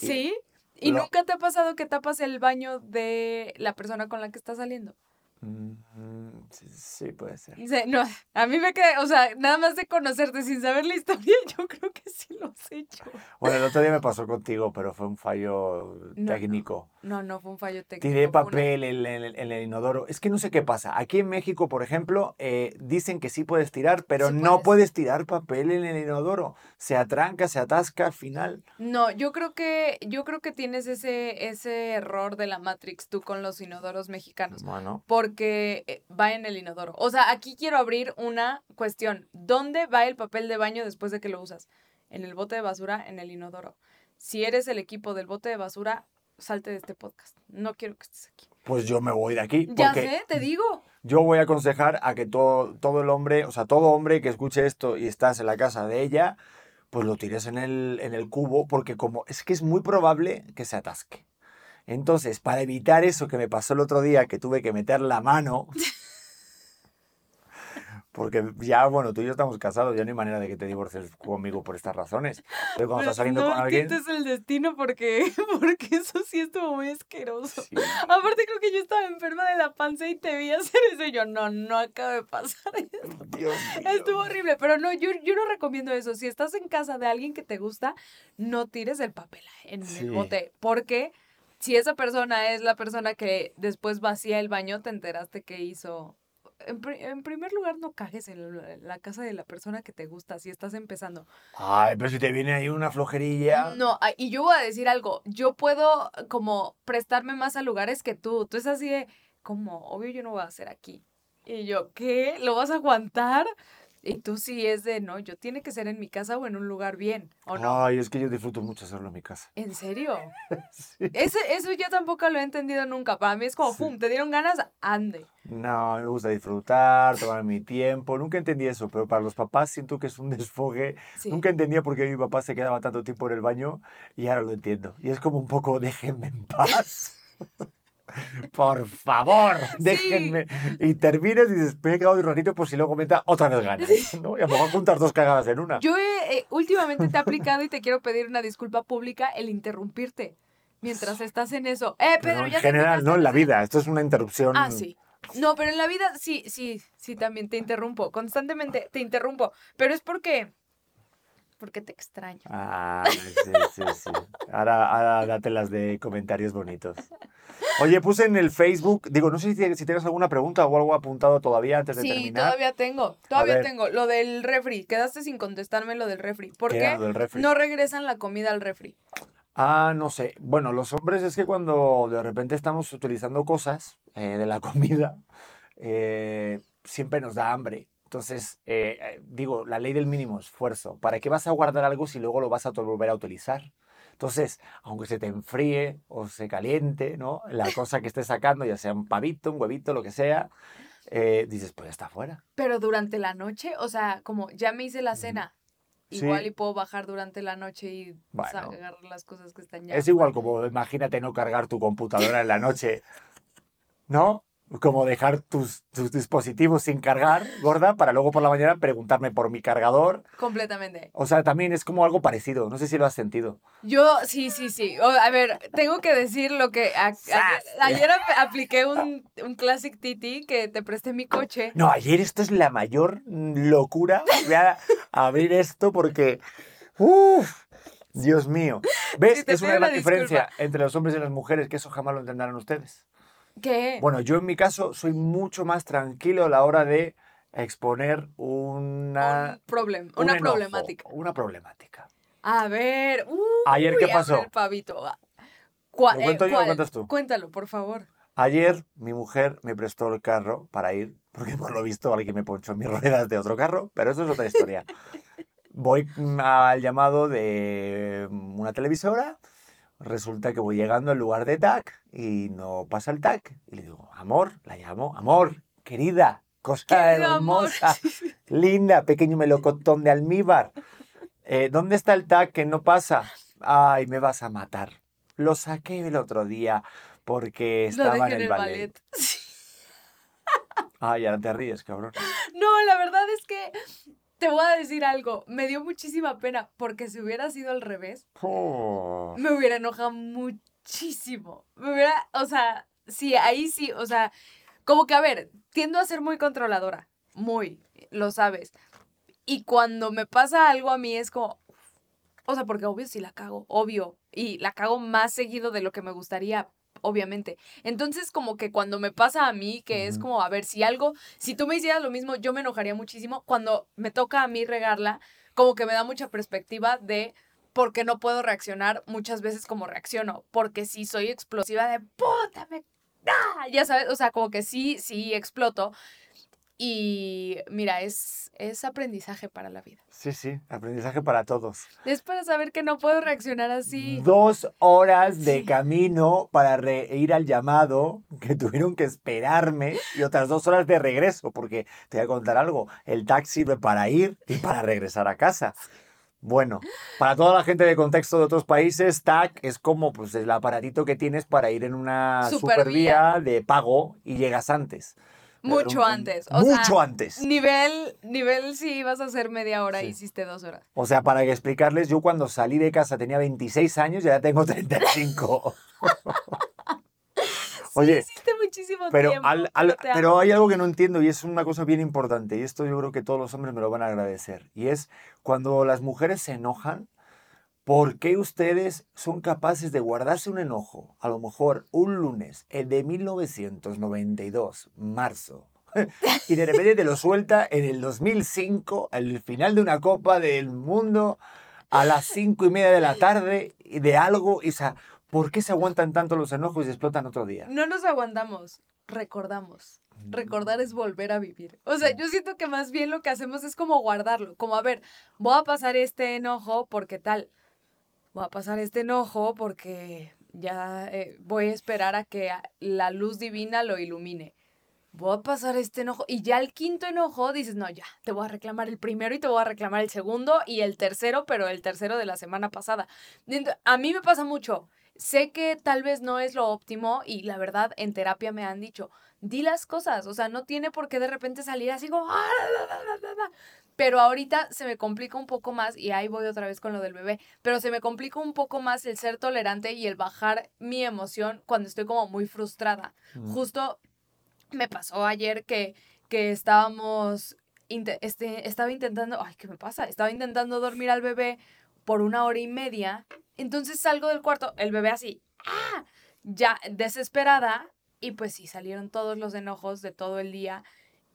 y- ¿Sí? ¿Y lo- nunca te ha pasado que tapas el baño de la persona con la que estás saliendo? Mm, mm, sí, sí, puede ser. Sí, no, [LAUGHS] a mí me queda, o sea, nada más de conocerte sin saber la historia, [LAUGHS] yo creo que sí lo has hecho. Bueno, el otro día me [LAUGHS] pasó contigo, pero fue un fallo No, técnico. No, no fue un fallo técnico. Tiré papel en, el- en el inodoro. Es que no sé qué pasa. Aquí en México, por ejemplo, eh, dicen que sí puedes tirar, pero Sí no puedes. puedes tirar papel en el inodoro. Se atranca, se atasca al final. No, yo creo que, yo creo que tienes ese, ese error de la Matrix tú con los inodoros mexicanos. Bueno, Porque va en el inodoro. O sea, aquí quiero abrir una cuestión. ¿Dónde va el papel de baño después de que lo usas? En el bote de basura, en el inodoro. Si eres el equipo del bote de basura, salte de este podcast. No quiero que estés aquí. pues yo me voy de aquí. Ya sé, te digo. yo voy a aconsejar a que todo, todo el hombre, o sea, todo hombre que escuche esto y estás en la casa de ella, pues lo tires en el, en el cubo, porque como es que es muy probable que se atasque. Entonces, para evitar eso que me pasó el otro día, que tuve que meter la mano, porque ya, bueno, tú y yo estamos casados, ya no hay manera de que te divorcies conmigo por estas razones. Pero cuando estás saliendo no con alguien... quites el destino porque, [LAUGHS] porque eso sí estuvo muy asqueroso. Sí. Aparte creo que yo estaba enferma de la panza y te vi hacer eso y yo, no, no acaba de pasar esto. Dios. Estuvo horrible, pero no, yo, yo no recomiendo eso. Si estás en casa de alguien que te gusta, no tires el papel en Sí. el bote, porque si esa persona es la persona que después vacía el baño, te enteraste que hizo... En, pri- en primer lugar, no cajes en la- casa de la persona que te gusta si estás empezando. Ay, pero si te viene ahí una flojerilla... No, y yo voy a decir algo, yo puedo como prestarme más a lugares que tú. Tú es así de, como, obvio yo no voy a hacer aquí. Y yo, ¿qué? ¿Lo vas a aguantar? Y tú sí es de, no, yo tiene que ser en mi casa o en un lugar bien, ¿o no? Ay, es que yo disfruto mucho hacerlo en mi casa. ¿En serio? [LAUGHS] Sí. Ese, eso yo tampoco lo he entendido nunca. Para mí es como, Sí. pum, te dieron ganas, ande. No, me gusta disfrutar, tomar mi tiempo. Nunca entendí eso, pero para los papás siento que es un [LAUGHS] desfogue. Sí. Nunca entendía por qué mi papá se quedaba tanto tiempo en el baño y ahora lo entiendo. Y es como un poco, déjenme en paz. [LAUGHS] por favor, déjenme. Y terminas y dices, me he quedado un ratito por si luego meta otra vez ganas. ¿no? Y a lo mejor juntas dos cagadas en una. Yo he, eh, últimamente te he aplicado y te quiero pedir una disculpa pública el interrumpirte mientras estás en eso. Eh, Pedro, en ya general, no en la vida. Esto es una interrupción. Ah, sí. No, pero en la vida sí, sí, sí, también te interrumpo. Constantemente te interrumpo. Pero es porque. Porque te extraño. Ah, sí, sí, sí. Ahora, ahora date las de comentarios bonitos. Oye, puse en el Facebook, digo, no sé si, si tienes alguna pregunta o algo apuntado todavía antes de Sí, terminar. todavía tengo. Todavía tengo. Lo del refri. Quedaste sin contestarme lo del refri. ¿Por ¿Qué refri? no regresan la comida al refri? Ah, no sé. Bueno, los hombres es que cuando de repente estamos utilizando cosas eh, de la [LAUGHS] comida, eh, siempre nos da hambre. Entonces, eh, eh, digo, la ley del mínimo esfuerzo. ¿Para qué vas a guardar algo si luego lo vas a volver a utilizar? Entonces, aunque se te enfríe o se caliente, ¿no? La cosa que estés sacando, ya sea un pavito, un huevito, lo que sea, eh, dices, pues ya está fuera. Pero durante la noche, o sea, como ya me hice la cena, Sí. igual y puedo bajar durante la noche y Bueno. sacar las cosas que están ya. Es igual como, imagínate no cargar tu computadora en la noche, ¿no? Como dejar tus, tus dispositivos sin cargar, gorda, para luego por la mañana preguntarme por mi cargador. Completamente. O sea, también es como algo parecido. No sé si lo has sentido. Yo, sí, sí, sí. O, a ver, tengo que decir lo que... a- ayer ap- apliqué un, un Classic TT que te presté mi coche. No, ayer esto es la mayor locura. Voy a abrir esto porque. ¡Uf! Dios mío. ¿Ves? Te es una gran diferencia entre los hombres y las mujeres, que eso jamás lo entenderán ustedes. ¿Qué? Bueno, yo en mi caso soy mucho más tranquilo a la hora de exponer una, un problema, un una enojo, problemática. Una problemática. A ver. uy, Ayer, ¿qué pasó? ver, pavito. ¿Cuál- ¿Lo cuento yo o cuál? cuentas tú? Cuéntalo, por favor. Ayer mi mujer me prestó el carro para ir, porque por lo visto alguien me ponchó mis [LAUGHS] ruedas de otro carro, pero eso es otra historia. Voy mm, al llamado de mm, una televisora, resulta que voy llegando al lugar de TAC y no pasa el TAC. Y le digo, amor, la llamo, amor, querida, cosa hermosa, [LAUGHS] linda, pequeño melocotón de almíbar. Eh, ¿Dónde está el TAC que no pasa? Ay, me vas a matar. Lo saqué el otro día porque estaba en el ballet. [LAUGHS] Ay, ahora te ríes, cabrón. No, la verdad es que te voy a decir algo. Me dio muchísima pena porque si hubiera sido al revés, Oh. me hubiera enojado muchísimo. Me hubiera, o sea, sí, ahí sí, o sea, como que a ver, tiendo a ser muy controladora, muy, lo sabes. Y cuando me pasa algo a mí es como, o sea, porque obvio sí la cago, obvio, y la cago más seguido de lo que me gustaría, obviamente. Entonces, como que cuando me pasa a mí, que es como, a ver, si algo, si tú me hicieras lo mismo, yo me enojaría muchísimo. Cuando me toca a mí regarla, como que me da mucha perspectiva de por qué no puedo reaccionar muchas veces como reacciono. Porque si soy explosiva de puta, me. ¡Ah! Ya sabes, o sea, como que sí, sí exploto. Y mira, es, es aprendizaje para la vida. Sí, sí, aprendizaje para todos. Es para saber que no puedo reaccionar así. Dos horas de Sí. camino para re- ir al llamado, que [LAUGHS] tuvieron que esperarme, y otras dos horas de regreso, porque te voy a contar algo, el taxi sirve para ir y para regresar a casa. Bueno, para toda la gente de contexto de otros países, TAC es como pues, el aparatito que tienes para ir en una Supervía. supervía de pago y llegas antes. Mucho antes. O mucho sea, antes. Nivel, nivel si ibas a hacer media hora, Sí. hiciste dos horas. O sea, para explicarles, yo cuando salí de casa tenía 26 años y ahora tengo 35. Oye, hiciste muchísimo pero, tiempo. al- al- te amo. pero hay algo que no entiendo y es una cosa bien importante y esto yo creo que todos los hombres me lo van a agradecer. Y es cuando las mujeres se enojan, ¿por qué ustedes son capaces de guardarse un enojo? A lo mejor un lunes, el de 1992, marzo. [LAUGHS] Y de repente te lo suelta en el 2005, al final de una Copa del Mundo, a las cinco y media de la tarde, de algo. Y, o sea, ¿por qué se aguantan tanto los enojos y se explotan otro día? No nos aguantamos, recordamos. Recordar es volver a vivir. O sea, yo siento que más bien lo que hacemos es como guardarlo. Como, a ver, voy a pasar este enojo porque tal. Voy a pasar este enojo porque ya eh, voy a esperar a que la luz divina lo ilumine. Voy a pasar este enojo. Y ya el quinto enojo dices, no, ya, te voy a reclamar el primero y te voy a reclamar el segundo y el tercero, pero el tercero de la semana pasada. A mí me pasa mucho. sé que tal vez no es lo óptimo y la verdad en terapia me han dicho, di las cosas, o sea, no tiene por qué de repente salir así como... "Ah, la, la, la, la, la". Pero ahorita se me complica un poco más, y ahí voy otra vez con lo del bebé, pero se me complica un poco más el ser tolerante y el bajar mi emoción cuando estoy como muy frustrada. Mm. Justo me pasó ayer que, que estábamos, este, estaba intentando, ay, ¿qué me pasa? Estaba intentando dormir al bebé por una hora y media, entonces salgo del cuarto, el bebé así, ¡ah! Ya desesperada, y pues sí, salieron todos los enojos de todo el día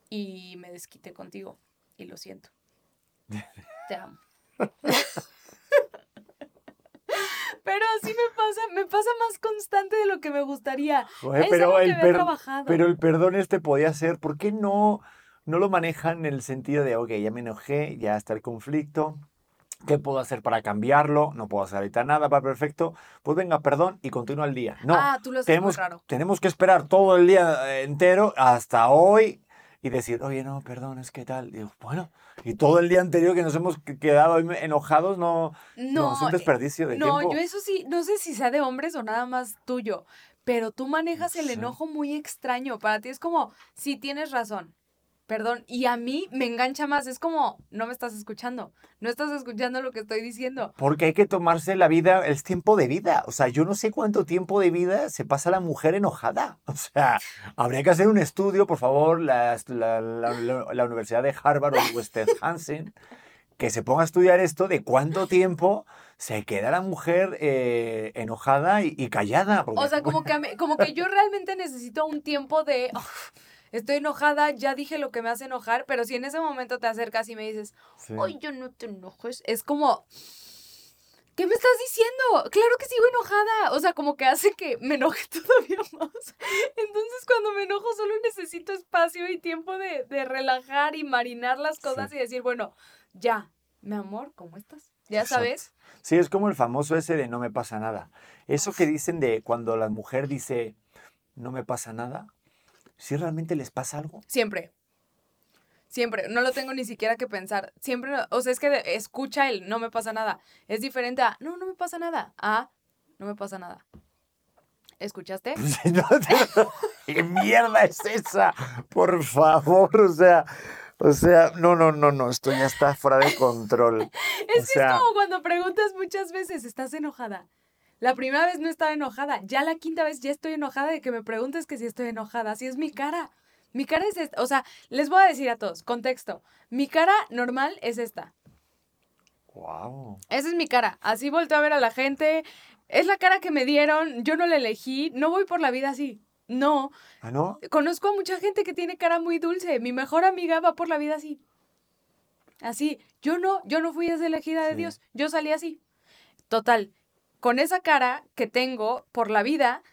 y me desquité contigo, y lo siento. [LAUGHS] Te amo. [LAUGHS] Pero así me pasa, me pasa más constante de lo que me gustaría. Es pero, el per- trabajado. pero el perdón este podía ser, ¿por qué no, no lo manejan en el sentido de, ok, ya me enojé, ya está el conflicto, ¿qué puedo hacer para cambiarlo? No puedo hacer ahorita nada, va perfecto, pues venga, perdón y continúa el día. No, ah, tú lo muy tenemos, raro. tenemos que esperar todo el día entero hasta hoy y decir, oye, no, perdón, es que tal. Digo, bueno, y todo el día anterior que nos hemos que- quedado enojados, no, no, es un eh, desperdicio de No, tiempo. yo eso sí, no sé si sea de hombres o nada más tuyo, pero tú manejas el enojo muy extraño. Para ti es como, sí, tienes razón, perdón. Y a mí me engancha más, es como, no me estás escuchando, no estás escuchando lo que estoy diciendo. Porque hay que tomarse la vida, el tiempo de vida. O sea, yo no sé cuánto tiempo de vida se pasa la mujer enojada. [LAUGHS] O sea, habría que hacer un estudio, por favor, la, la- la- Universidad de Harvard o West [LAUGHS] Hansen, que se ponga a estudiar esto de cuánto tiempo se queda la mujer eh, enojada y, y callada. porque- O sea, como que, mí- como que yo realmente necesito un tiempo de, "Ugh, [LAUGHS] estoy enojada, ya dije lo que me hace enojar, pero si en ese momento te acercas y me dices, Sí. Yo no te enojes. Es como, ¿qué me estás diciendo? Claro que sigo enojada. O sea, como que hace que me enoje [LAUGHS] todavía más. Entonces, cuando me enojo, solo necesito espacio y tiempo de, de relajar y marinar las cosas y decir, bueno, ya, mi amor, ¿cómo estás? Ya sabes. Sí, es como el famoso ese de no me pasa nada. Eso que dicen de cuando la mujer dice no me pasa nada, si realmente les pasa algo. Siempre. Siempre. No lo tengo ni siquiera que pensar. Siempre, o sea, es que escucha el no me pasa nada. Es diferente a no, no me pasa nada. A no me pasa nada. ¿Escuchaste? [LAUGHS] [LAUGHS] ¿Qué mierda es esa? Por favor, o sea, o sea, no, no, no, no, esto ya está fuera de control. [LAUGHS] Es O que sea- es como cuando preguntas muchas veces, ¿estás enojada? La primera vez no estaba enojada, ya la quinta vez ya estoy enojada de que me preguntes que si estoy enojada, así es mi cara. Mi cara es esta, o sea, les voy a decir a todos, contexto, mi cara normal es esta. Wow. Esa es mi cara, así volteo a ver a la gente, es la cara que me dieron, yo no la elegí, no voy por la vida así. No, ¿Ah, no? conozco a mucha gente que tiene cara muy dulce. Mi mejor amiga va por la vida así. Así. Yo no, yo no fui esa elegida de Sí. Dios. Yo salí así. Total. Con esa cara que tengo por la vida,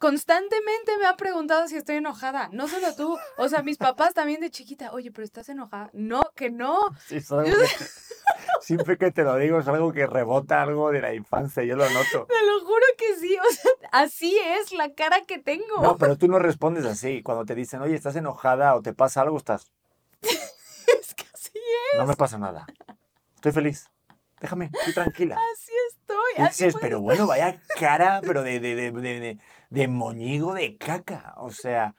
constantemente me han preguntado si estoy enojada. No solo tú. O sea, mis papás también de chiquita. Oye, pero estás enojada. No, que no. Sí, [LAUGHS] siempre que te lo digo es algo que rebota algo de la infancia, yo lo noto. Te lo juro que sí. O sea, así es la cara que tengo. No, pero tú no respondes así. Cuando te dicen, oye, estás enojada o te pasa algo, estás, [LAUGHS] Es que así es. no me pasa nada. Estoy feliz. Déjame, estoy tranquila. Y dices, pero bueno, vaya cara, pero de, de, de, de, de, de moñigo de caca. O sea,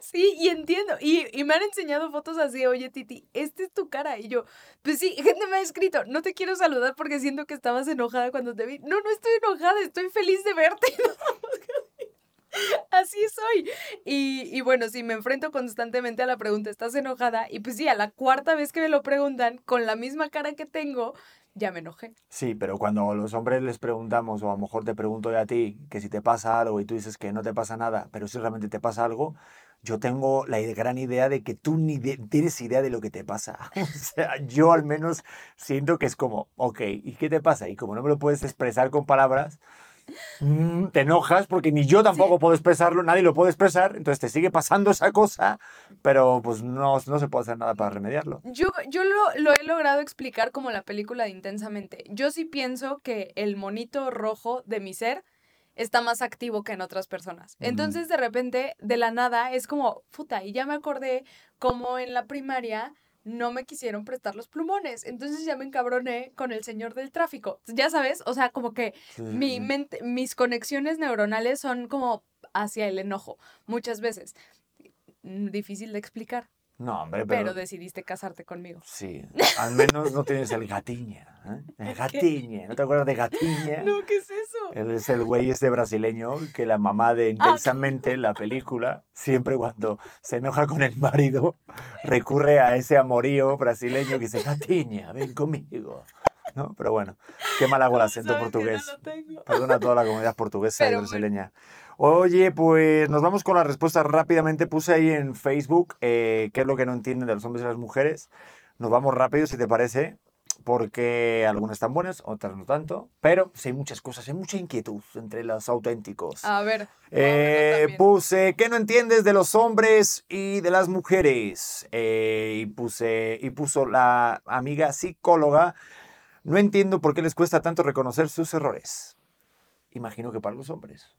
Sí, y entiendo. Y, y me han enseñado fotos así, oye, Titi, esta es tu cara. Y yo, pues sí, gente me ha escrito, no te quiero saludar porque siento que estabas enojada cuando te vi. No, no estoy enojada, estoy feliz de verte. [LAUGHS] [LAUGHS] Así soy. Y, y bueno, sí, me enfrento constantemente a la pregunta, ¿estás enojada? Y pues sí, a la cuarta vez que me lo preguntan, con la misma cara que tengo, ya me enojé. sí, pero cuando los hombres les preguntamos, o a lo mejor te pregunto yo a ti, que si te pasa algo y tú dices que no te pasa nada, pero si realmente te pasa algo, yo tengo la gran idea de que tú ni de- tienes idea de lo que te pasa. [LAUGHS] O sea, yo al menos siento que es como, ok, ¿y qué te pasa? Y como no me lo puedes expresar con palabras, mm, te enojas porque ni yo tampoco puedo expresarlo, nadie lo puede expresar, entonces te sigue pasando esa cosa, pero pues no, no se puede hacer nada para remediarlo. Yo, yo lo, lo he logrado explicar como la película de Intensamente. Yo sí pienso que el monito rojo de mi ser está más activo que en otras personas. Ujú. Entonces, de repente, de la nada, es como, puta, y ya me acordé como en la primaria no me quisieron prestar los plumones. Entonces ya me encabroné con el señor del tráfico. Ya sabes, o sea, como que mi mente, mis conexiones neuronales son como hacia el enojo, muchas veces. Mm, Difícil de explicar, No, hombre, pero, pero... decidiste casarte conmigo. Sí, al menos no tienes el gatiña. ¿eh? El gatiña, ¿no te acuerdas de gatiña? No, ¿qué es eso? Él es el güey este brasileño que la mamá de Intensamente, la película, siempre cuando se enoja con el marido, recurre a ese amorío brasileño que dice, Gatiña, ven conmigo. ¿No? Pero bueno, qué mal hago el acento portugués. no. Perdona a toda la comunidad portuguesa y Pero bueno. Oye, pues nos vamos con las respuestas rápidamente. Puse ahí en Facebook eh, qué es lo que no entienden de los hombres y las mujeres. Nos vamos rápido, si te parece, porque algunas están buenas, otras no tanto. Pero sí hay muchas cosas, hay mucha inquietud entre los auténticos. A ver. Eh, puse, ¿qué no entiendes de los hombres y de las mujeres? Eh, y, puse, y puso la amiga psicóloga, no entiendo por qué les cuesta tanto reconocer sus errores. Imagino que para los hombres.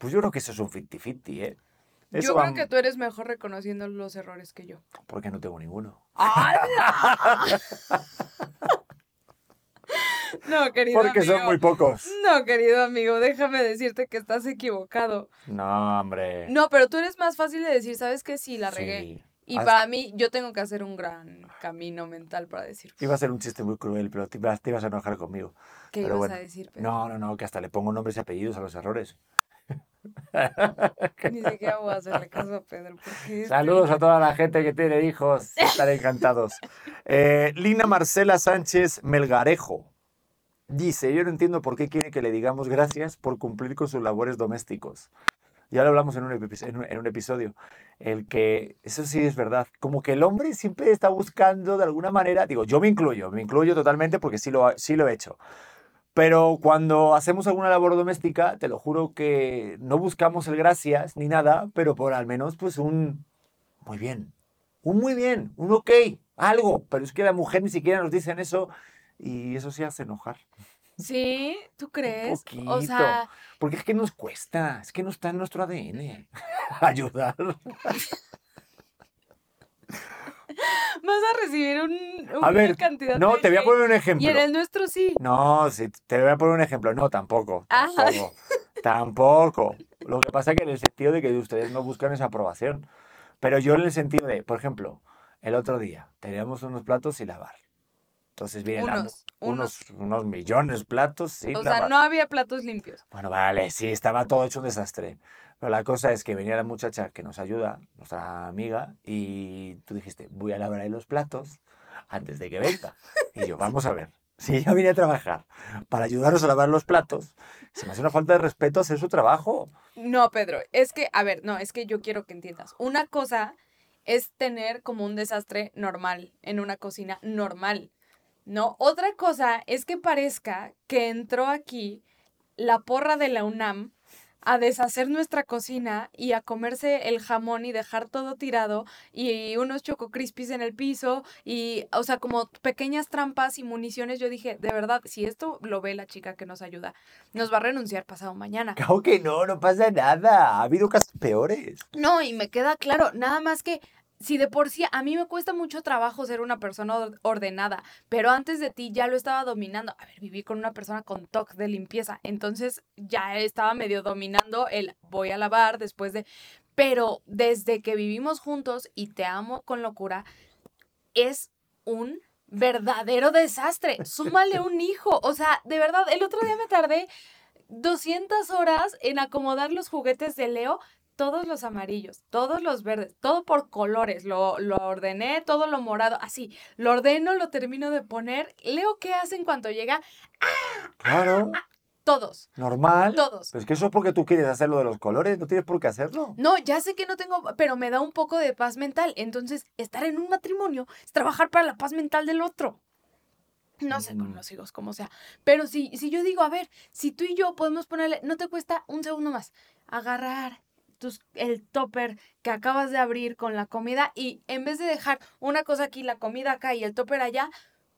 Pues yo creo que eso es un 50-50, ¿eh? Eso Yo va- creo que tú eres mejor reconociendo los errores que yo. Porque no tengo ninguno. [LAUGHS] No, querido Porque amigo. son muy pocos. No, querido amigo, déjame decirte que estás equivocado. No, hombre. No, pero tú eres más fácil de decir, ¿sabes qué? Sí, la Sí. regué. Y Haz- para mí, yo tengo que hacer un gran camino mental para decir Iba a ser un chiste muy cruel, pero te ibas, te ibas a enojar conmigo. qué Pero ibas bueno. a decir. Pedro? No, no, no, que hasta le pongo nombres y apellidos a los errores. [LAUGHS] Ni siquiera voy a hacerle caso a Pedro. Porque este- Saludos a toda la gente que tiene hijos. [LAUGHS] Están encantados. Eh, Lina Marcela Sánchez Melgarejo dice: Yo no entiendo por qué quiere que le digamos gracias por cumplir con sus labores domésticos. Ya lo hablamos en un, epi- en un- en un episodio. El que, eso sí es verdad, como que el hombre siempre está buscando de alguna manera, digo, yo me incluyo, me incluyo totalmente porque sí lo, sí lo he hecho. Pero cuando hacemos alguna labor doméstica, te lo juro que no buscamos el gracias ni nada, pero por al menos pues un muy bien, un muy bien, un ok, algo. Pero es que la mujer ni siquiera nos dicen eso y eso sí hace enojar. Sí, ¿tú [LAUGHS] crees? poquito. O sea, Porque es que nos cuesta, es que no está en nuestro ADN [LAUGHS] ayudar. [LAUGHS] [LAUGHS] vas a recibir un, A una ver, cantidad no, de te voy a poner un Y ejemplo. en el nuestro sí. No, sí, te voy a poner un ejemplo. No, tampoco. Tampoco. tampoco. Lo que pasa es que en el sentido de que ustedes no buscan esa aprobación. Pero yo en el sentido de, por ejemplo, el otro día teníamos unos platos sin lavar. Entonces viene la mu- Unos, unos, unos millones de platos sin O lavar. sea, no había platos limpios. Bueno, vale, sí, estaba todo hecho un desastre. Pero la cosa es que venía la muchacha que nos ayuda, nuestra amiga, y tú dijiste, voy a lavar los platos antes de que venga. Y yo, vamos a ver, si ella viene a trabajar para ayudarnos a lavar los platos, se me hace una falta de respeto hacer su trabajo. No, Pedro, es que, a ver, no, es que yo quiero que entiendas. Una cosa es tener como un desastre normal en una cocina normal, ¿no? Otra cosa es que parezca que entró aquí la porra de la UNAM a deshacer nuestra cocina y a comerse el jamón y dejar todo tirado y unos choco crispies en el piso y, o sea, como pequeñas trampas y municiones. Yo dije, de verdad, si esto lo ve la chica que nos ayuda, nos va a renunciar pasado mañana. Claro que no, no pasa nada. Ha habido casos peores. No, y me queda claro, nada más que si de por sí a mí me cuesta mucho trabajo ser una persona or- ordenada, pero antes de ti ya lo estaba dominando. A ver, viví con una persona con TOC de limpieza, entonces ya estaba medio dominando el voy a lavar después de... Pero desde que vivimos juntos y te amo con locura, es un verdadero desastre. Súmale [LAUGHS] un hijo. O sea, de verdad, el otro día me tardé 200 horas en acomodar los juguetes de Leo, todos los amarillos, todos los verdes, todo por colores. Lo, lo ordené, todo lo morado, así. Lo ordeno, lo termino de poner. Leo, ¿qué hace en cuanto llega? Claro, Todos, normal. todos. Pues que eso es porque tú quieres hacer lo de los colores, no tienes por qué hacerlo. No, ya sé que no tengo, pero me da un poco de paz mental. Entonces, estar en un matrimonio es trabajar para la paz mental del otro. No sé con Mm. los hijos, como sea. Pero si, si yo digo, a ver, si tú y yo podemos ponerle, no te cuesta un segundo más, agarrar tus, el topper que acabas de abrir con la comida y en vez de dejar una cosa aquí, la comida acá y el topper allá,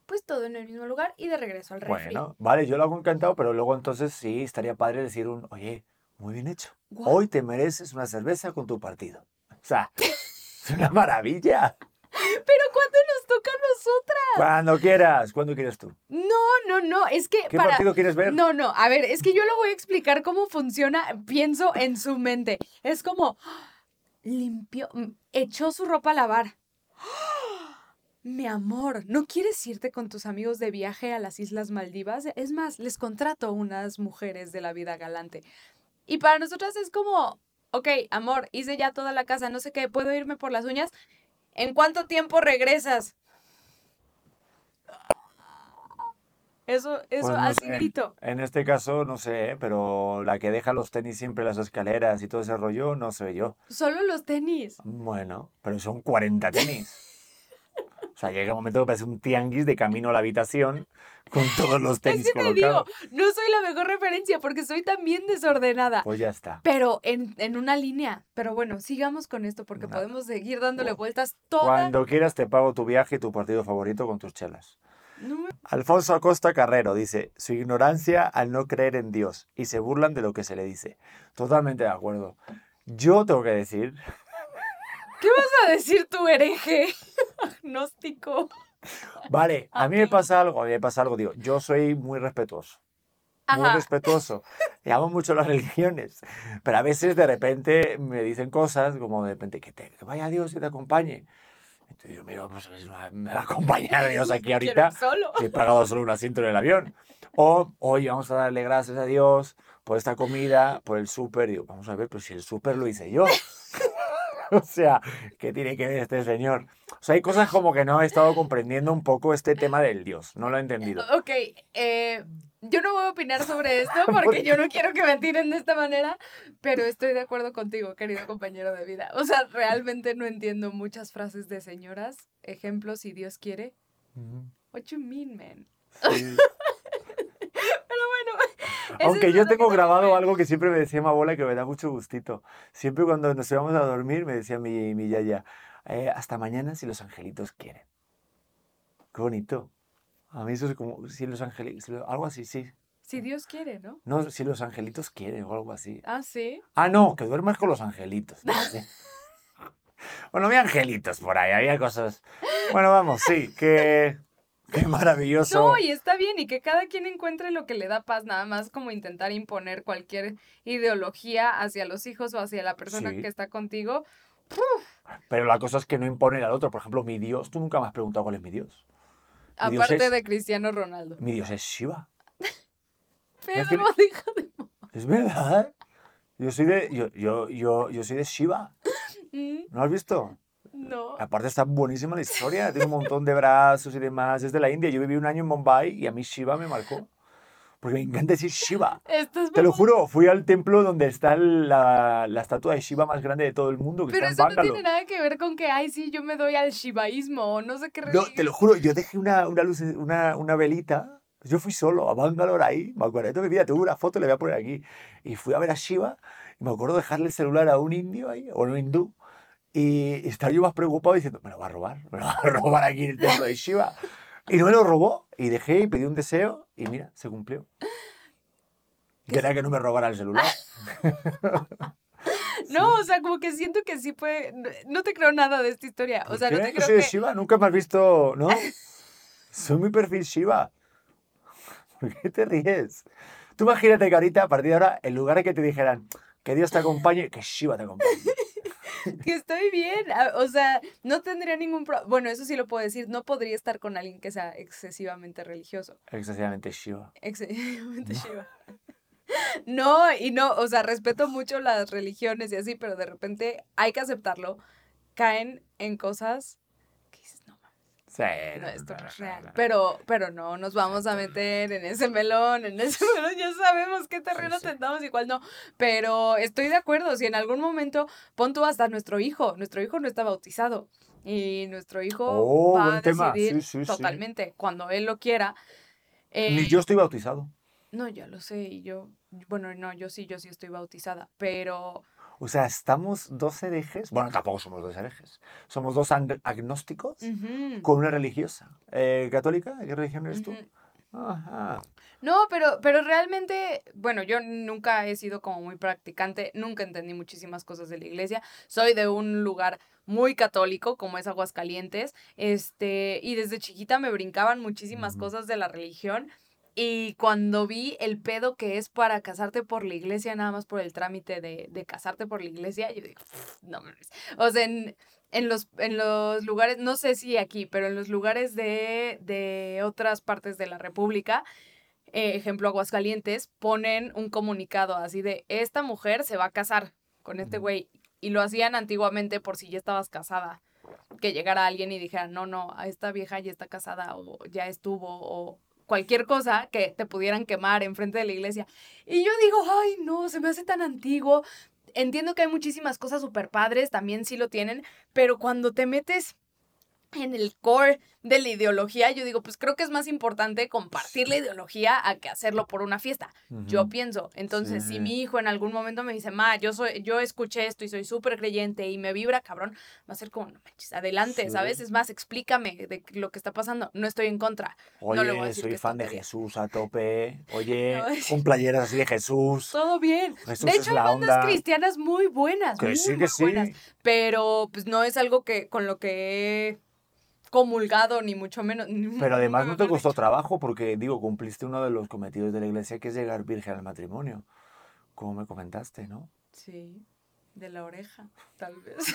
pues todo en el mismo lugar y de regreso al refri. Bueno, vale, yo lo hago encantado, pero luego entonces sí, estaría padre decir un, oye, muy bien hecho. Hoy te mereces una cerveza con tu partido. O sea, [LAUGHS] es una maravilla. Pero ¿cuándo nos toca a nosotras. Cuando quieras, ¿cuándo quieres tú? No, no, no, es que ¿Qué para... partido quieres ver? No, no, a ver, es que yo lo voy a explicar cómo funciona, pienso en su mente. Es como, limpió, mm, echó su ropa a lavar. Mi amor, ¿no quieres irte con tus amigos de viaje a las Islas Maldivas? Es más, les contrato unas mujeres de la vida galante. Y para nosotras es como, ok, amor, hice ya toda la casa, no sé qué, ¿puedo irme por las uñas? ¿En cuánto tiempo regresas? Eso, eso, Pues no así sé. grito. En este caso, no sé, pero la que deja los tenis siempre en las escaleras y todo ese rollo, no soy yo. Solo los tenis. Bueno, pero son 40 tenis. O sea, llega un momento que parece un tianguis de camino a la habitación con todos los tenis es que te digo, no soy la mejor referencia porque soy también desordenada. Pues ya está. Pero en, en una línea. Pero bueno, sigamos con esto porque podemos seguir dándole vueltas toda. Cuando quieras te pago tu viaje y tu partido favorito con tus chelas. No me- Alfonso Acosta Carrero dice, su ignorancia al no creer en Dios y se burlan de lo que se le dice. Totalmente de acuerdo. Yo tengo que decir, ¿Qué vas a decir tú, hereje? [LAUGHS] Agnóstico. vale, a mí me pasa algo, a mí me pasa algo, digo, yo soy muy respetuoso. Muy Ajá. respetuoso. Y amo mucho las religiones. Pero a veces de repente me dicen cosas como de repente que, te, que vaya Dios y te acompañe. Entonces yo miro, pues me va a acompañar Dios aquí [LAUGHS] ahorita. solo. he pagado solo un asiento en el avión. O, oye, vamos a darle gracias a Dios por esta comida, por el súper. Digo, vamos a ver, pero si el súper lo hice yo. [LAUGHS] o sea, ¿qué tiene que ver este señor? O sea, hay cosas como que no he estado comprendiendo un poco este tema del Dios. No lo he entendido. [LAUGHS] Ok, eh, yo no voy a opinar sobre esto [LAUGHS] porque yo no quiero que me tiren de esta manera, pero estoy de acuerdo contigo, querido compañero de vida. O sea, realmente no entiendo muchas frases de señoras. Ejemplo, si Dios quiere. Ujú. What you mean, man? Sí. Aunque yo tengo grabado algo que siempre me decía mi abuela que me da mucho gustito. Siempre cuando nos íbamos a dormir me decía mi, mi yaya, "Eh, hasta mañana si los angelitos quieren. Qué bonito. A mí eso es como, si los angelitos, algo así, sí. Si Dios quiere, ¿no? No, si los angelitos quieren o algo así. Ah, sí. Ah, no, que duermas con los angelitos. no. [LAUGHS] Bueno, había angelitos por ahí, había cosas. Bueno, vamos, sí, que... Qué maravilloso. No, y está bien, y que cada quien encuentre lo que le da paz, nada más como intentar imponer cualquier ideología hacia los hijos o hacia la persona Sí. que está contigo. Pero la cosa es que no imponer al otro. Por ejemplo, mi Dios, tú nunca me has preguntado cuál es mi Dios. Mi Dios Aparte es- de Cristiano Ronaldo. Mi Dios es Shiva. [LAUGHS] Pedro, que- deja de... Es verdad. Yo soy de, yo, yo, yo, yo soy de Shiva. [LAUGHS] Mm, ¿No has visto? No. Aparte está buenísima la historia. Tiene un montón de brazos y demás. Es de la India. Yo viví un año en Bombay y a mí Shiva me marcó. Porque me encanta decir Shiva. Estás Te lo juro, fui al templo donde está la, la estatua de Shiva más grande de todo el mundo, que Pero está eso en no tiene nada que ver con que, ay, sí, yo me doy al shivaísmo o no sé qué No, te lo juro, yo dejé una, una luz, una, una velita. Yo fui solo a Bangalore ahí, me acuerdo de mi vida, tuve una foto, le voy a poner aquí. Y fui a ver a Shiva y me acuerdo dejarle el celular a un indio ahí, o un hindú. Y estar yo más preocupado diciendo, me lo va a robar, me lo va a [LAUGHS] robar aquí en el [LAUGHS] templo de Shiva. Y no me lo robó. Y dejé y pedí un deseo y mira, se cumplió. Y era que no me robara el celular. [LAUGHS] No, o sea, como que siento que sí puede. no- te creo nada de esta historia. O ¿Por sea, no te Yo creo soy que. Shiva, nunca me has visto, ¿no? Soy mi perfil Shiva. ¿Por qué te ríes? Tú imagínate que ahorita, a partir de ahora, en lugar de que te dijeran que Dios te acompañe, que Shiva te acompañe. Que estoy bien. ah, O sea, no tendría ningún problema. Bueno, eso sí lo puedo decir. No podría estar con alguien que sea excesivamente religioso. Excesivamente Shiva. Excesivamente Shiva. [LAUGHS] No, y no, o sea, respeto mucho las religiones y así, pero de repente hay que aceptarlo. Caen en cosas que dices, no Sí. no, esto no es real. Pero, pero no, nos vamos a meter en ese melón, en ese [LAUGHS] melón, ya sabemos qué terreno sí. tentamos y cuál no. Pero estoy de acuerdo, si en algún momento, pon tú hasta nuestro hijo, nuestro hijo no está bautizado. Y nuestro hijo Oh, va buen a decidir Sí, sí, sí. totalmente cuando él lo quiera. Ni Eh, yo estoy bautizado. no, ya lo sé, y yo, bueno, no, yo sí, yo sí estoy bautizada, pero O sea, estamos dos herejes. Bueno, tampoco somos dos herejes. Somos dos ag- agnósticos con una religiosa. Eh, ¿Católica? ¿Qué religión eres tú? Ajá. No, pero, pero realmente, bueno, yo nunca he sido como muy practicante, nunca entendí muchísimas cosas de la iglesia. Soy de un lugar muy católico, como es Aguascalientes, este, y desde chiquita me brincaban muchísimas cosas de la religión. Y cuando vi el pedo que es para casarte por la iglesia, nada más por el trámite de, de casarte por la iglesia, yo digo, no mames. O sea, en, en los, en los lugares, no sé si aquí, pero en los lugares de, de otras partes de la República, eh, ejemplo Aguascalientes, ponen un comunicado así de, esta mujer se va a casar con este güey. Y lo hacían antiguamente por si ya estabas casada. Que llegara alguien y dijera, no, no, a esta vieja ya está casada o ya estuvo o cualquier cosa que te pudieran quemar enfrente de la iglesia. Y yo digo, ay, no, se me hace tan antiguo. Entiendo que hay muchísimas cosas super padres, también sí lo tienen, pero cuando te metes en el core de la ideología, yo digo, pues creo que es más importante compartir la ideología a que hacerlo por una fiesta. Yo pienso. Entonces, Sí. si mi hijo en algún momento me dice, ma, yo soy, yo escuché esto y soy súper creyente y me vibra, cabrón, va a ser como, no manches, adelante, Sí. ¿sabes? Es más, explícame de lo que está pasando. No estoy en contra. Oye, decir soy fan de. Jesús a tope. [LAUGHS] Oye, No, es- con playeras así de Jesús. Todo bien. Jesús de es hecho, hay bandas onda. cristianas muy buenas. Que muy, sí, muy que sí. buenas. Pero, pues, no es algo que con lo que he comulgado, ni mucho menos. Pero además no te costó hecho. trabajo porque, digo, cumpliste uno de los cometidos de la iglesia que es llegar virgen al matrimonio. Como me comentaste, ¿no? Sí, de la oreja, tal vez. [LAUGHS]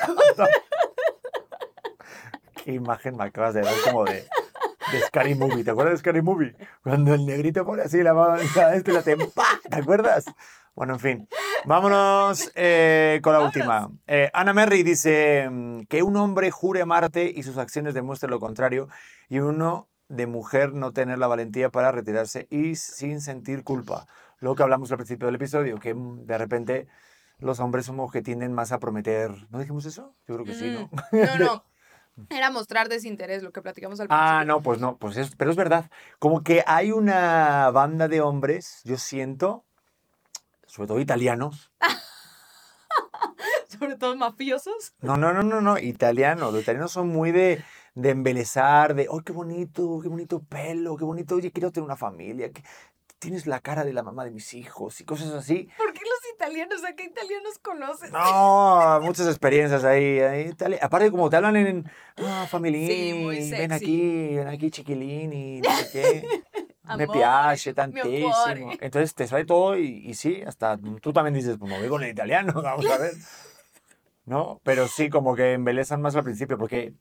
Qué imagen me acabas de dar como de, de Scary Movie. ¿Te acuerdas de Scary Movie? Cuando el negrito pone así la mano [LAUGHS] este la tempa. ¿Te acuerdas? Bueno, en fin. Vámonos eh, con la última. Eh, Ana Merry dice mm, que un hombre jure amarte y sus acciones demuestren lo contrario y uno de mujer no tener la valentía para retirarse y sin sentir culpa. Lo que hablamos al principio del episodio, que mm, de repente los hombres somos que tienden más a prometer. ¿No dijimos eso? Yo creo que sí, ¿no? Mm, No, no. [LAUGHS] Era mostrar desinterés, lo que platicamos al principio. Ah, no, pues no, pues es, pero es verdad. Como que hay una banda de hombres, yo siento, sobre todo italianos. [LAUGHS] Sobre todo mafiosos. No, no, no, no, no, italianos. Los italianos son muy de, de embelezar, de, ¡ay, qué bonito, qué bonito pelo, qué bonito, oye, quiero tener una familia, que tienes la cara de la mamá de mis hijos y cosas así. ¿Por qué los italianos? ¿A qué italianos conoces? No, muchas experiencias ahí. ahí Aparte, como te hablan en, ah, familia, Sí, ven aquí, ven aquí, chiquilini, no sé qué. [LAUGHS] Me Amor, piace mi tantísimo. amore. Entonces te sale todo y, y sí, hasta tú también dices, pues me voy con el italiano, [LAUGHS] vamos a ver. ¿No? Pero sí, como que embelezan más al principio, porque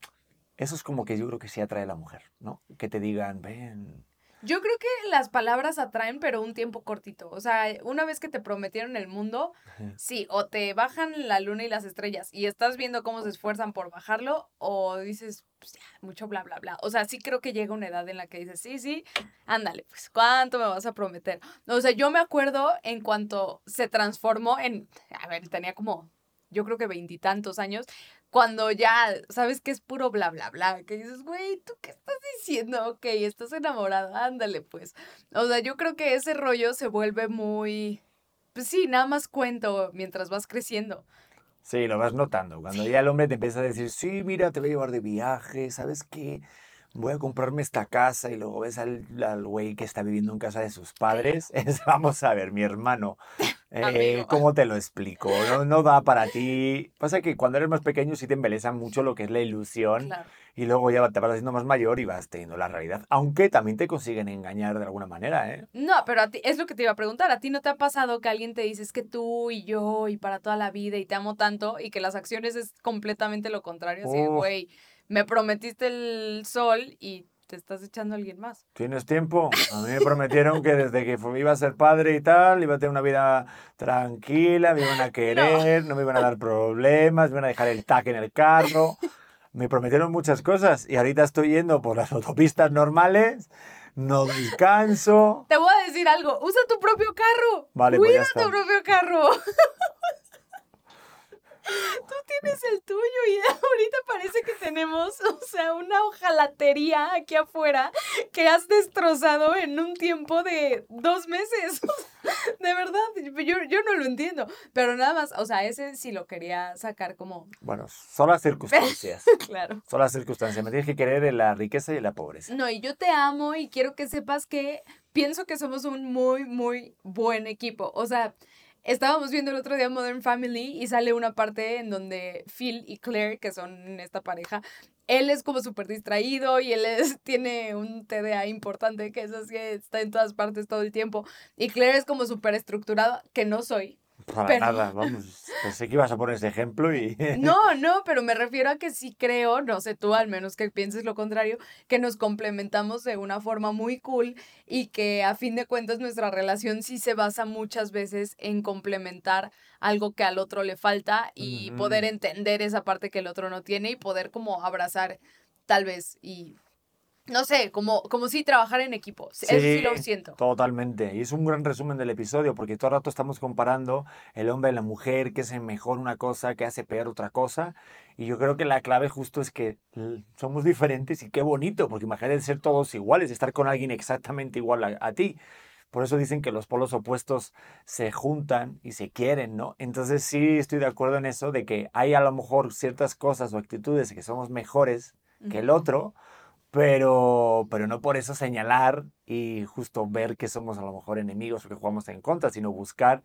eso es como que yo creo que sí atrae a la mujer, ¿no? Que te digan, ven. Yo creo que las palabras atraen, pero un tiempo cortito. O sea, una vez que te prometieron el mundo, sí, o te bajan la luna y las estrellas y estás viendo cómo se esfuerzan por bajarlo, o dices, pues ya, mucho bla, bla, bla. O sea, sí creo que llega una edad en la que dices, sí, sí, ándale, pues, ¿cuánto me vas a prometer? O sea, yo me acuerdo en cuanto se transformó en, a ver, tenía como, yo creo que veintitantos años, cuando ya sabes que es puro bla, bla, bla, que dices, güey, ¿tú qué estás diciendo? Ok, estás enamorado, ándale, pues. O sea, yo creo que ese rollo se vuelve muy, pues sí, nada más cuento mientras vas creciendo. Sí, lo vas notando. Cuando ya el hombre te empieza a decir, sí, mira, te voy a llevar de viaje, ¿sabes qué? Voy a comprarme esta casa y luego ves al, al güey que está viviendo en casa de sus padres. Es, [LAUGHS] vamos a ver, mi hermano, [LAUGHS] eh. ¿cómo te lo explico? No, no da para ti. Pasa que cuando eres más pequeño sí te embeleza mucho lo que es la ilusión Claro. y luego ya te vas haciendo más mayor y vas teniendo la realidad. Aunque también te consiguen engañar de alguna manera, ¿eh? No, pero a ti, es lo que te iba a preguntar. ¿A ti no te ha pasado que alguien te dice es que tú y yo y para toda la vida y te amo tanto y que las acciones es completamente lo contrario? Así, Uf. Me prometiste el sol y te estás echando a alguien más. ¿Tienes tiempo? A mí me prometieron que desde que iba a ser padre y tal, iba a tener una vida tranquila, me iban a [LAUGHS] querer, no, me iban a dar problemas, me iban a dejar el tac en el carro. Me prometieron muchas cosas y ahorita estoy yendo por las autopistas normales, no descanso. Te voy a decir algo, usa tu propio carro. Vale, pues Cuida ya está. tu propio carro. [LAUGHS] Tú tienes el tuyo y [LAUGHS] ahorita parece que tenemos, o sea, una hojalatería aquí afuera que has destrozado en un tiempo de dos meses. [LAUGHS] De verdad, yo, yo no lo entiendo. Pero nada más, o sea, ese sí lo quería sacar como, Bueno, son las circunstancias. [LAUGHS] claro. Son las circunstancias. Me tienes que querer en la riqueza y en la pobreza. No, y yo te amo y quiero que sepas que pienso que somos un muy, muy buen equipo. O sea, estábamos viendo el otro día Modern Family y sale una parte en donde Phil y Claire, que son esta pareja, él es como súper distraído y él es, [LAUGHS] tiene un TDA importante que es así, está en todas partes todo el tiempo. Y Claire es como súper estructurado, que no soy. Para Pero- nada, vamos. Pensé que ibas a poner ese ejemplo y. [LAUGHS] No, no, pero me refiero a que sí creo, no sé tú al menos que pienses lo contrario, que nos complementamos de una forma muy cool y que a fin de cuentas nuestra relación sí se basa muchas veces en complementar algo que al otro le falta y poder entender esa parte que el otro no tiene y poder como abrazar tal vez y no sé, como como si trabajar en equipo. Eso sí lo siento. Totalmente. Y es un gran resumen del episodio, porque todo el rato estamos comparando el hombre y la mujer, que hace mejor una cosa, que hace peor otra cosa. Y yo creo que la clave justo es que somos diferentes y qué bonito, porque imagínate ser todos iguales, estar con alguien exactamente igual a, a ti. Por eso dicen que los polos opuestos se juntan y se quieren, ¿no? Entonces sí estoy de acuerdo en eso, de que hay a lo mejor ciertas cosas o actitudes que somos mejores que el otro, pero, pero no por eso señalar y justo ver que somos a lo mejor enemigos o que jugamos en contra, sino buscar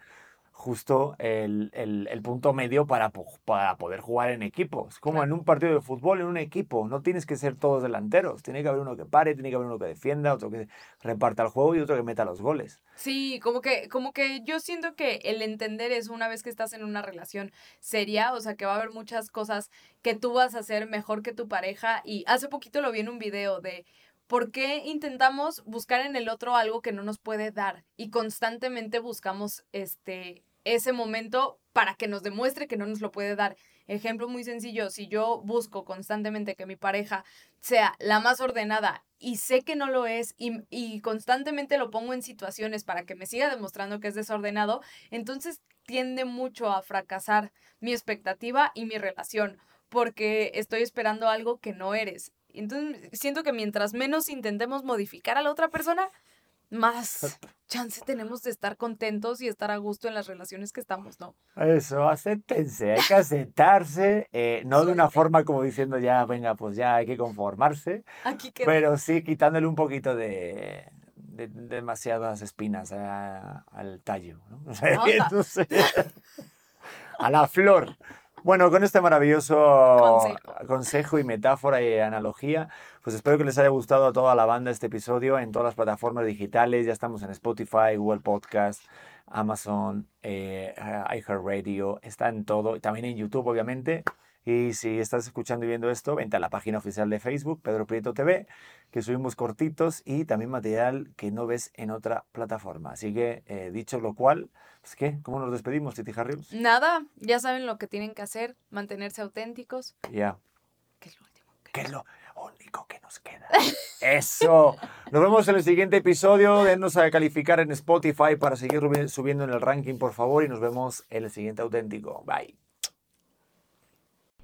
justo el, el- el punto medio para, para poder jugar en equipos. Como Claro. en un partido de fútbol, en un equipo. No tienes que ser todos delanteros. Tiene que haber uno que pare, tiene que haber uno que defienda, otro que reparta el juego y otro que meta los goles. Sí, como que, como que yo siento que el entender eso una vez que estás en una relación seria, o sea que va a haber muchas cosas que tú vas a hacer mejor que tu pareja. Y hace poquito lo vi en un video de por qué intentamos buscar en el otro algo que no nos puede dar y constantemente buscamos este ese momento para que nos demuestre que no nos lo puede dar. Ejemplo muy sencillo, si yo busco constantemente que mi pareja sea la más ordenada y sé que no lo es y, y constantemente lo pongo en situaciones para que me siga demostrando que es desordenado, entonces tiende mucho a fracasar mi expectativa y mi relación porque estoy esperando algo que no eres. Entonces siento que mientras menos intentemos modificar a la otra persona, más chance tenemos de estar contentos y estar a gusto en las relaciones que estamos, ¿no? Eso, acéptense, hay que aceptarse, eh, no de una forma como diciendo ya, venga, pues ya hay que conformarse, Aquí pero sí quitándole un poquito de, de- demasiadas espinas a- al tallo, ¿no? O sea, Anda. entonces, a la flor. Bueno, con este maravilloso Consejo. consejo y metáfora y analogía, pues espero que les haya gustado a toda la banda este episodio en todas las plataformas digitales. Ya estamos en Spotify, Google Podcast, Amazon, eh, iHeartRadio, está en todo, también en YouTube, obviamente. Y si estás escuchando y viendo esto, vente a la página oficial de Facebook, Pedro Prieto TV, que subimos cortitos y también material que no ves en otra plataforma. Así que, eh, dicho lo cual, pues ¿qué? ¿Cómo nos despedimos, Titi Harrius? Nada, ya saben lo que tienen que hacer, mantenerse auténticos, Ya. que es lo último. que- que es lo único que nos queda. Eso. Nos vemos en el siguiente episodio. Denos a calificar en Spotify para seguir subiendo en el ranking, por favor. Y nos vemos en el siguiente auténtico. Bye.